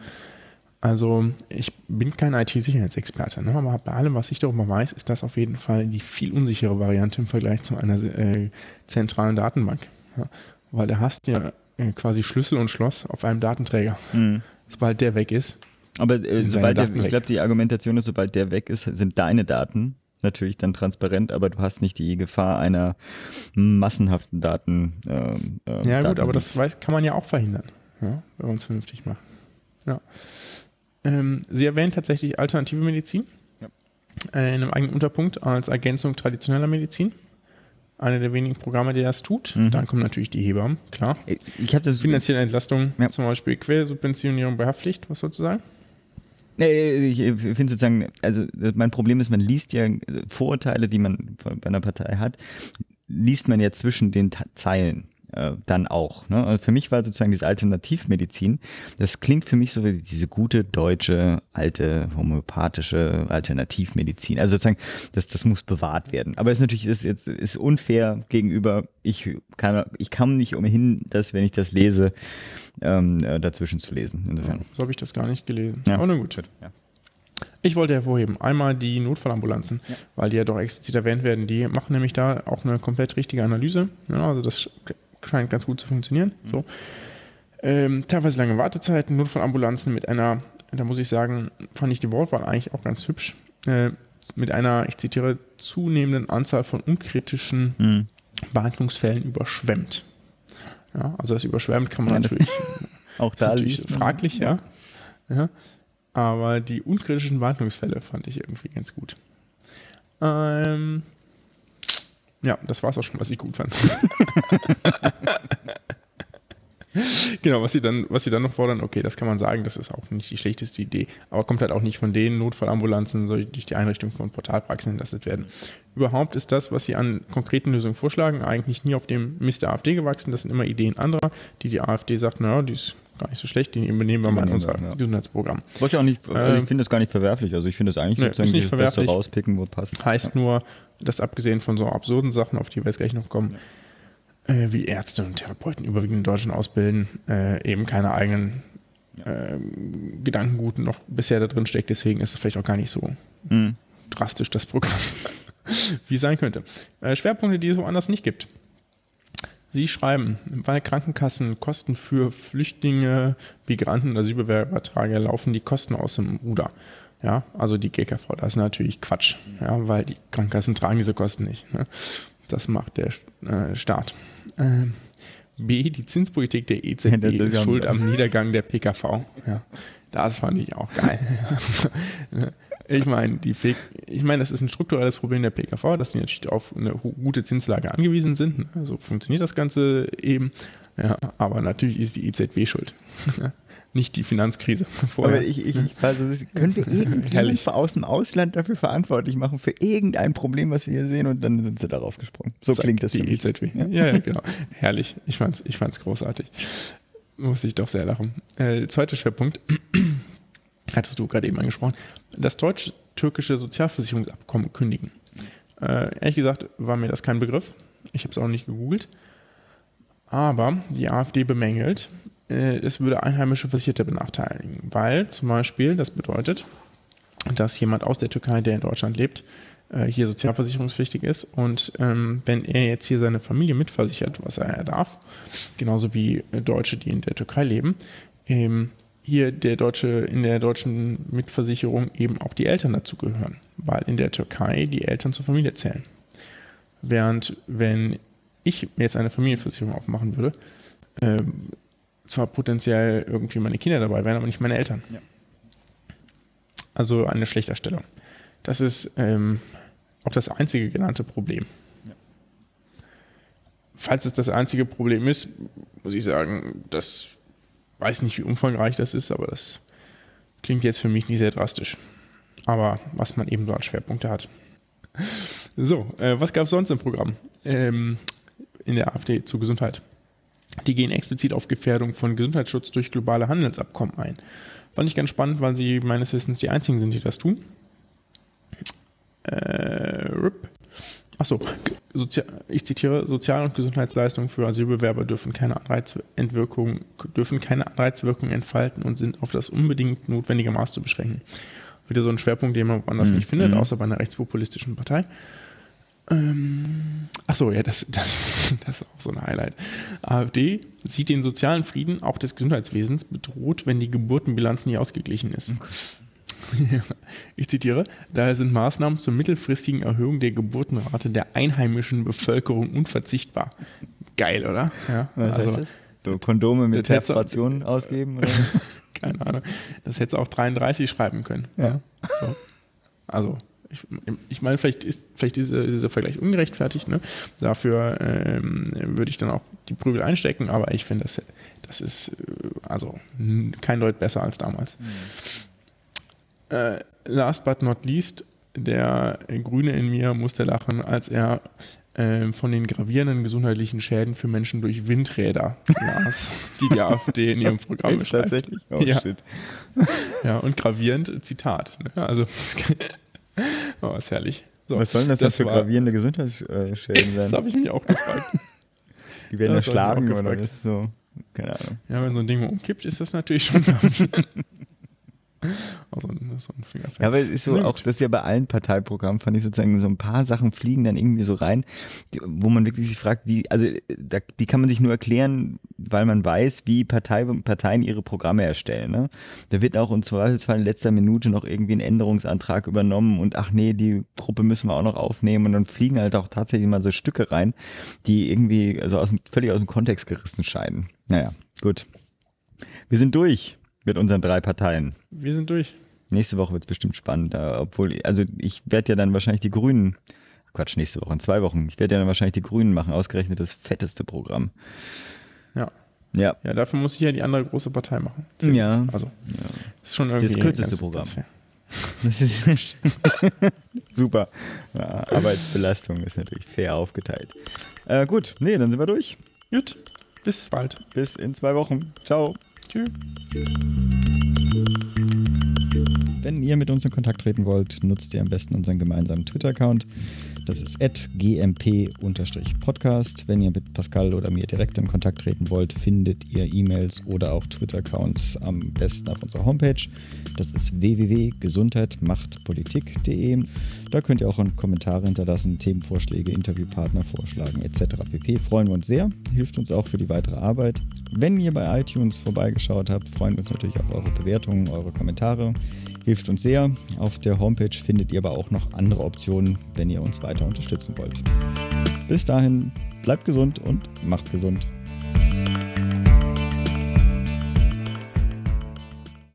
Also ich bin kein IT-Sicherheitsexperte, ne? aber bei allem, was ich darüber weiß, ist das auf jeden Fall die viel unsichere Variante im Vergleich zu einer äh, zentralen Datenbank. Ja? Weil da hast du ja äh, quasi Schlüssel und Schloss auf einem Datenträger. Mhm. Sobald der weg ist. Aber äh, sobald der, ich glaube, die Argumentation ist, sobald der weg ist, sind deine Daten natürlich dann transparent, aber du hast nicht die Gefahr einer massenhaften Daten. Äh, äh, ja gut, aber das weiß, kann man ja auch verhindern, ja, wenn man es vernünftig macht. Ja. Ähm, sie erwähnt tatsächlich alternative Medizin ja. äh, in einem eigenen Unterpunkt als Ergänzung traditioneller Medizin. Eine der wenigen Programme, die das tut. Mhm. Dann kommen natürlich die Hebammen, klar. Ich das finanzielle Entlastung, ja. zum Beispiel Quersubventionierung bei Haftpflicht. Was sollst du sagen? Nee, ich finde sozusagen, also mein Problem ist, man liest ja Vorurteile, die man bei einer Partei hat, liest man ja zwischen den Zeilen äh, dann auch. Ne? Also für mich war sozusagen diese Alternativmedizin, das klingt für mich so wie diese gute deutsche, alte, homöopathische Alternativmedizin. Also sozusagen, das, das muss bewahrt werden. Aber es ist natürlich ist, ist, ist unfair gegenüber, ich kann, ich kann nicht umhin, dass wenn ich das lese, ähm, äh, dazwischen zu lesen. Insofern. So habe ich das gar nicht gelesen. Ja. Aber nun gut. Ja. Ich wollte hervorheben, einmal die Notfallambulanzen, ja. weil die ja doch explizit erwähnt werden. Die machen nämlich da auch eine komplett richtige Analyse. Ja, also das scheint ganz gut zu funktionieren. Mhm. So. Ähm, teilweise lange Wartezeiten, Notfallambulanzen mit einer, da muss ich sagen, fand ich die Wortwahl eigentlich auch ganz hübsch, äh, mit einer, ich zitiere, zunehmenden Anzahl von unkritischen mhm. Behandlungsfällen überschwemmt. Ja, also das überschwemmt kann man ja, natürlich auch da natürlich fraglich, ja. ja. Aber die unkritischen Behandlungsfälle fand ich irgendwie ganz gut. Ähm, ja, das war es auch schon, was ich gut fand. genau, was sie dann, was sie dann noch fordern, okay, das kann man sagen, das ist auch nicht die schlechteste Idee, aber kommt halt auch nicht von den Notfallambulanzen, soll durch die Einrichtung von Portalpraxen entlastet werden. Überhaupt ist das, was sie an konkreten Lösungen vorschlagen, eigentlich nie auf dem Mist der AfD gewachsen. Das sind immer Ideen anderer, die die AfD sagt, naja, die ist gar nicht so schlecht, die übernehmen wir mal in unser ja. Gesundheitsprogramm. ich auch nicht, also ich ähm, finde das gar nicht verwerflich. Also ich finde das eigentlich nee, sozusagen das Beste rauspicken, wo passt. Heißt ja. nur, dass abgesehen von so absurden Sachen, auf die wir jetzt gleich noch kommen, ja. Äh, wie Ärzte und Therapeuten überwiegend in Deutschland ausbilden, äh, eben keine eigenen äh, Gedankengut noch bisher da drin steckt. Deswegen ist es vielleicht auch gar nicht so mhm. drastisch, das Programm, wie es sein könnte. Äh, Schwerpunkte, die es woanders nicht gibt. Sie schreiben, weil Krankenkassen Kosten für Flüchtlinge, Migranten und Asylbewerber tragen, laufen die Kosten aus dem Ruder. Ja, also die GKV, das ist natürlich Quatsch, ja, weil die Krankenkassen tragen diese Kosten nicht. Ne? Das macht der äh, Staat. Äh, B, die Zinspolitik der EZB ist schuld am Niedergang der PKV. Ja, das fand ich auch geil. Ich meine, ich meine, das ist ein strukturelles Problem der PKV, dass die natürlich auf eine gute Zinslage angewiesen sind. Ne? So also funktioniert das Ganze eben. Ja, aber natürlich ist die EZB schuld. Nicht die Finanzkrise vorher. Aber ich, ich, also, können wir irgendjemanden aus dem Ausland dafür verantwortlich machen für irgendein Problem, was wir hier sehen und dann sind sie darauf gesprungen. So Zack, klingt das die. EZB. Ja, ja, genau. Herrlich. Ich fand's, ich fand's großartig. Muss ich doch sehr lachen. Äh, zweiter Schwerpunkt hattest du gerade eben angesprochen, das deutsch-türkische Sozialversicherungsabkommen kündigen. Äh, ehrlich gesagt war mir das kein Begriff. Ich habe es auch nicht gegoogelt. Aber die AfD bemängelt, äh, es würde einheimische Versicherte benachteiligen, weil zum Beispiel das bedeutet, dass jemand aus der Türkei, der in Deutschland lebt, äh, hier sozialversicherungspflichtig ist und ähm, wenn er jetzt hier seine Familie mitversichert, was er darf, genauso wie Deutsche, die in der Türkei leben, ähm, hier der deutsche, in der deutschen Mitversicherung eben auch die Eltern dazugehören, weil in der Türkei die Eltern zur Familie zählen. Während wenn ich mir jetzt eine Familienversicherung aufmachen würde, äh, zwar potenziell irgendwie meine Kinder dabei wären, aber nicht meine Eltern. Ja. Also eine Schlechterstellung. Das ist ähm, auch das einzige genannte Problem. Ja. Falls es das einzige Problem ist, muss ich sagen, dass weiß nicht, wie umfangreich das ist, aber das klingt jetzt für mich nicht sehr drastisch. Aber was man eben so als Schwerpunkte hat. So, äh, was gab es sonst im Programm? Ähm, in der AfD zur Gesundheit. Die gehen explizit auf Gefährdung von Gesundheitsschutz durch globale Handelsabkommen ein. Fand ich ganz spannend, weil sie meines Wissens die einzigen sind, die das tun. Äh, Achso, ich zitiere, Sozial- und Gesundheitsleistungen für Asylbewerber dürfen keine, Anreizwirkung, dürfen keine Anreizwirkung entfalten und sind auf das unbedingt notwendige Maß zu beschränken. Wieder so ein Schwerpunkt, den man woanders mhm. nicht findet, mhm. außer bei einer rechtspopulistischen Partei. Ähm, Achso, ja, das, das, das ist auch so ein Highlight. AfD sieht den sozialen Frieden auch des Gesundheitswesens bedroht, wenn die Geburtenbilanz nie ausgeglichen ist. Okay. ich zitiere, daher sind Maßnahmen zur mittelfristigen Erhöhung der Geburtenrate der einheimischen Bevölkerung unverzichtbar. Geil, oder? Ja, Was also, heißt das? So Kondome mit Perforationen ausgeben? Oder? Keine Ahnung. Das hätte auch 33 schreiben können. Ja. So. Also, ich, ich, meine, vielleicht ist, vielleicht ist dieser Vergleich ungerechtfertigt. Ne? Dafür ähm, würde ich dann auch die Prügel einstecken, aber ich finde, das, das ist äh, also kein Deut besser als damals. Mhm. Äh, last but not least, der Grüne in mir musste lachen, als er äh, von den gravierenden gesundheitlichen Schäden für Menschen durch Windräder las, die die AfD in ihrem Programm beschreibt. Tatsächlich? Oh, ja. shit. ja, und gravierend, Zitat. Ne? Also, oh, ist herrlich. So, Was sollen das, das denn für gravierende Gesundheitsschäden werden? Das habe ich mich auch gefragt. Die werden erschlagen oder ist so, keine Ahnung. Ja, wenn so ein Ding umkippt, ist das natürlich schon Also so ein. Ja, aber es ist so auch, das ist ja bei allen Parteiprogrammen, fand ich sozusagen, so ein paar Sachen fliegen dann irgendwie so rein, die, wo man wirklich sich fragt, wie, also da, die kann man sich nur erklären, weil man weiß, wie Partei, Parteien ihre Programme erstellen. Ne? Da wird auch im Zweifelsfall in letzter Minute noch irgendwie ein Änderungsantrag übernommen und ach nee, die Gruppe müssen wir auch noch aufnehmen und dann fliegen halt auch tatsächlich mal so Stücke rein, die irgendwie also aus, völlig aus dem Kontext gerissen scheinen. Naja, gut. Wir sind durch mit unseren drei Parteien. Wir sind durch. Nächste Woche wird es bestimmt spannend, obwohl, also ich werde ja dann wahrscheinlich die Grünen, Quatsch, nächste Woche, in zwei Wochen, ich werde ja dann wahrscheinlich die Grünen machen, ausgerechnet das fetteste Programm. Ja. Ja. Ja, dafür muss ich ja die andere große Partei machen. Ja. Also, ja. das ist schon irgendwie. Das kürzeste Programm. Das ist super. Ja, Arbeitsbelastung ist natürlich fair aufgeteilt. Äh, gut, nee, dann sind wir durch. Gut, bis bald. Bis in zwei Wochen. Ciao. Tschüss. Wenn ihr mit uns in Kontakt treten wollt, nutzt ihr am besten unseren gemeinsamen Twitter-Account. Das ist gmp-podcast. Wenn ihr mit Pascal oder mir direkt in Kontakt treten wollt, findet ihr E-Mails oder auch Twitter-Accounts am besten auf unserer Homepage. Das ist www.gesundheitmachtpolitik.de. Da könnt ihr auch Kommentare hinterlassen, Themenvorschläge, Interviewpartner vorschlagen etc. pp. Freuen wir uns sehr, hilft uns auch für die weitere Arbeit. Wenn ihr bei iTunes vorbeigeschaut habt, freuen wir uns natürlich auf eure Bewertungen, eure Kommentare hilft uns sehr. Auf der Homepage findet ihr aber auch noch andere Optionen, wenn ihr uns weiter unterstützen wollt. Bis dahin, bleibt gesund und macht gesund.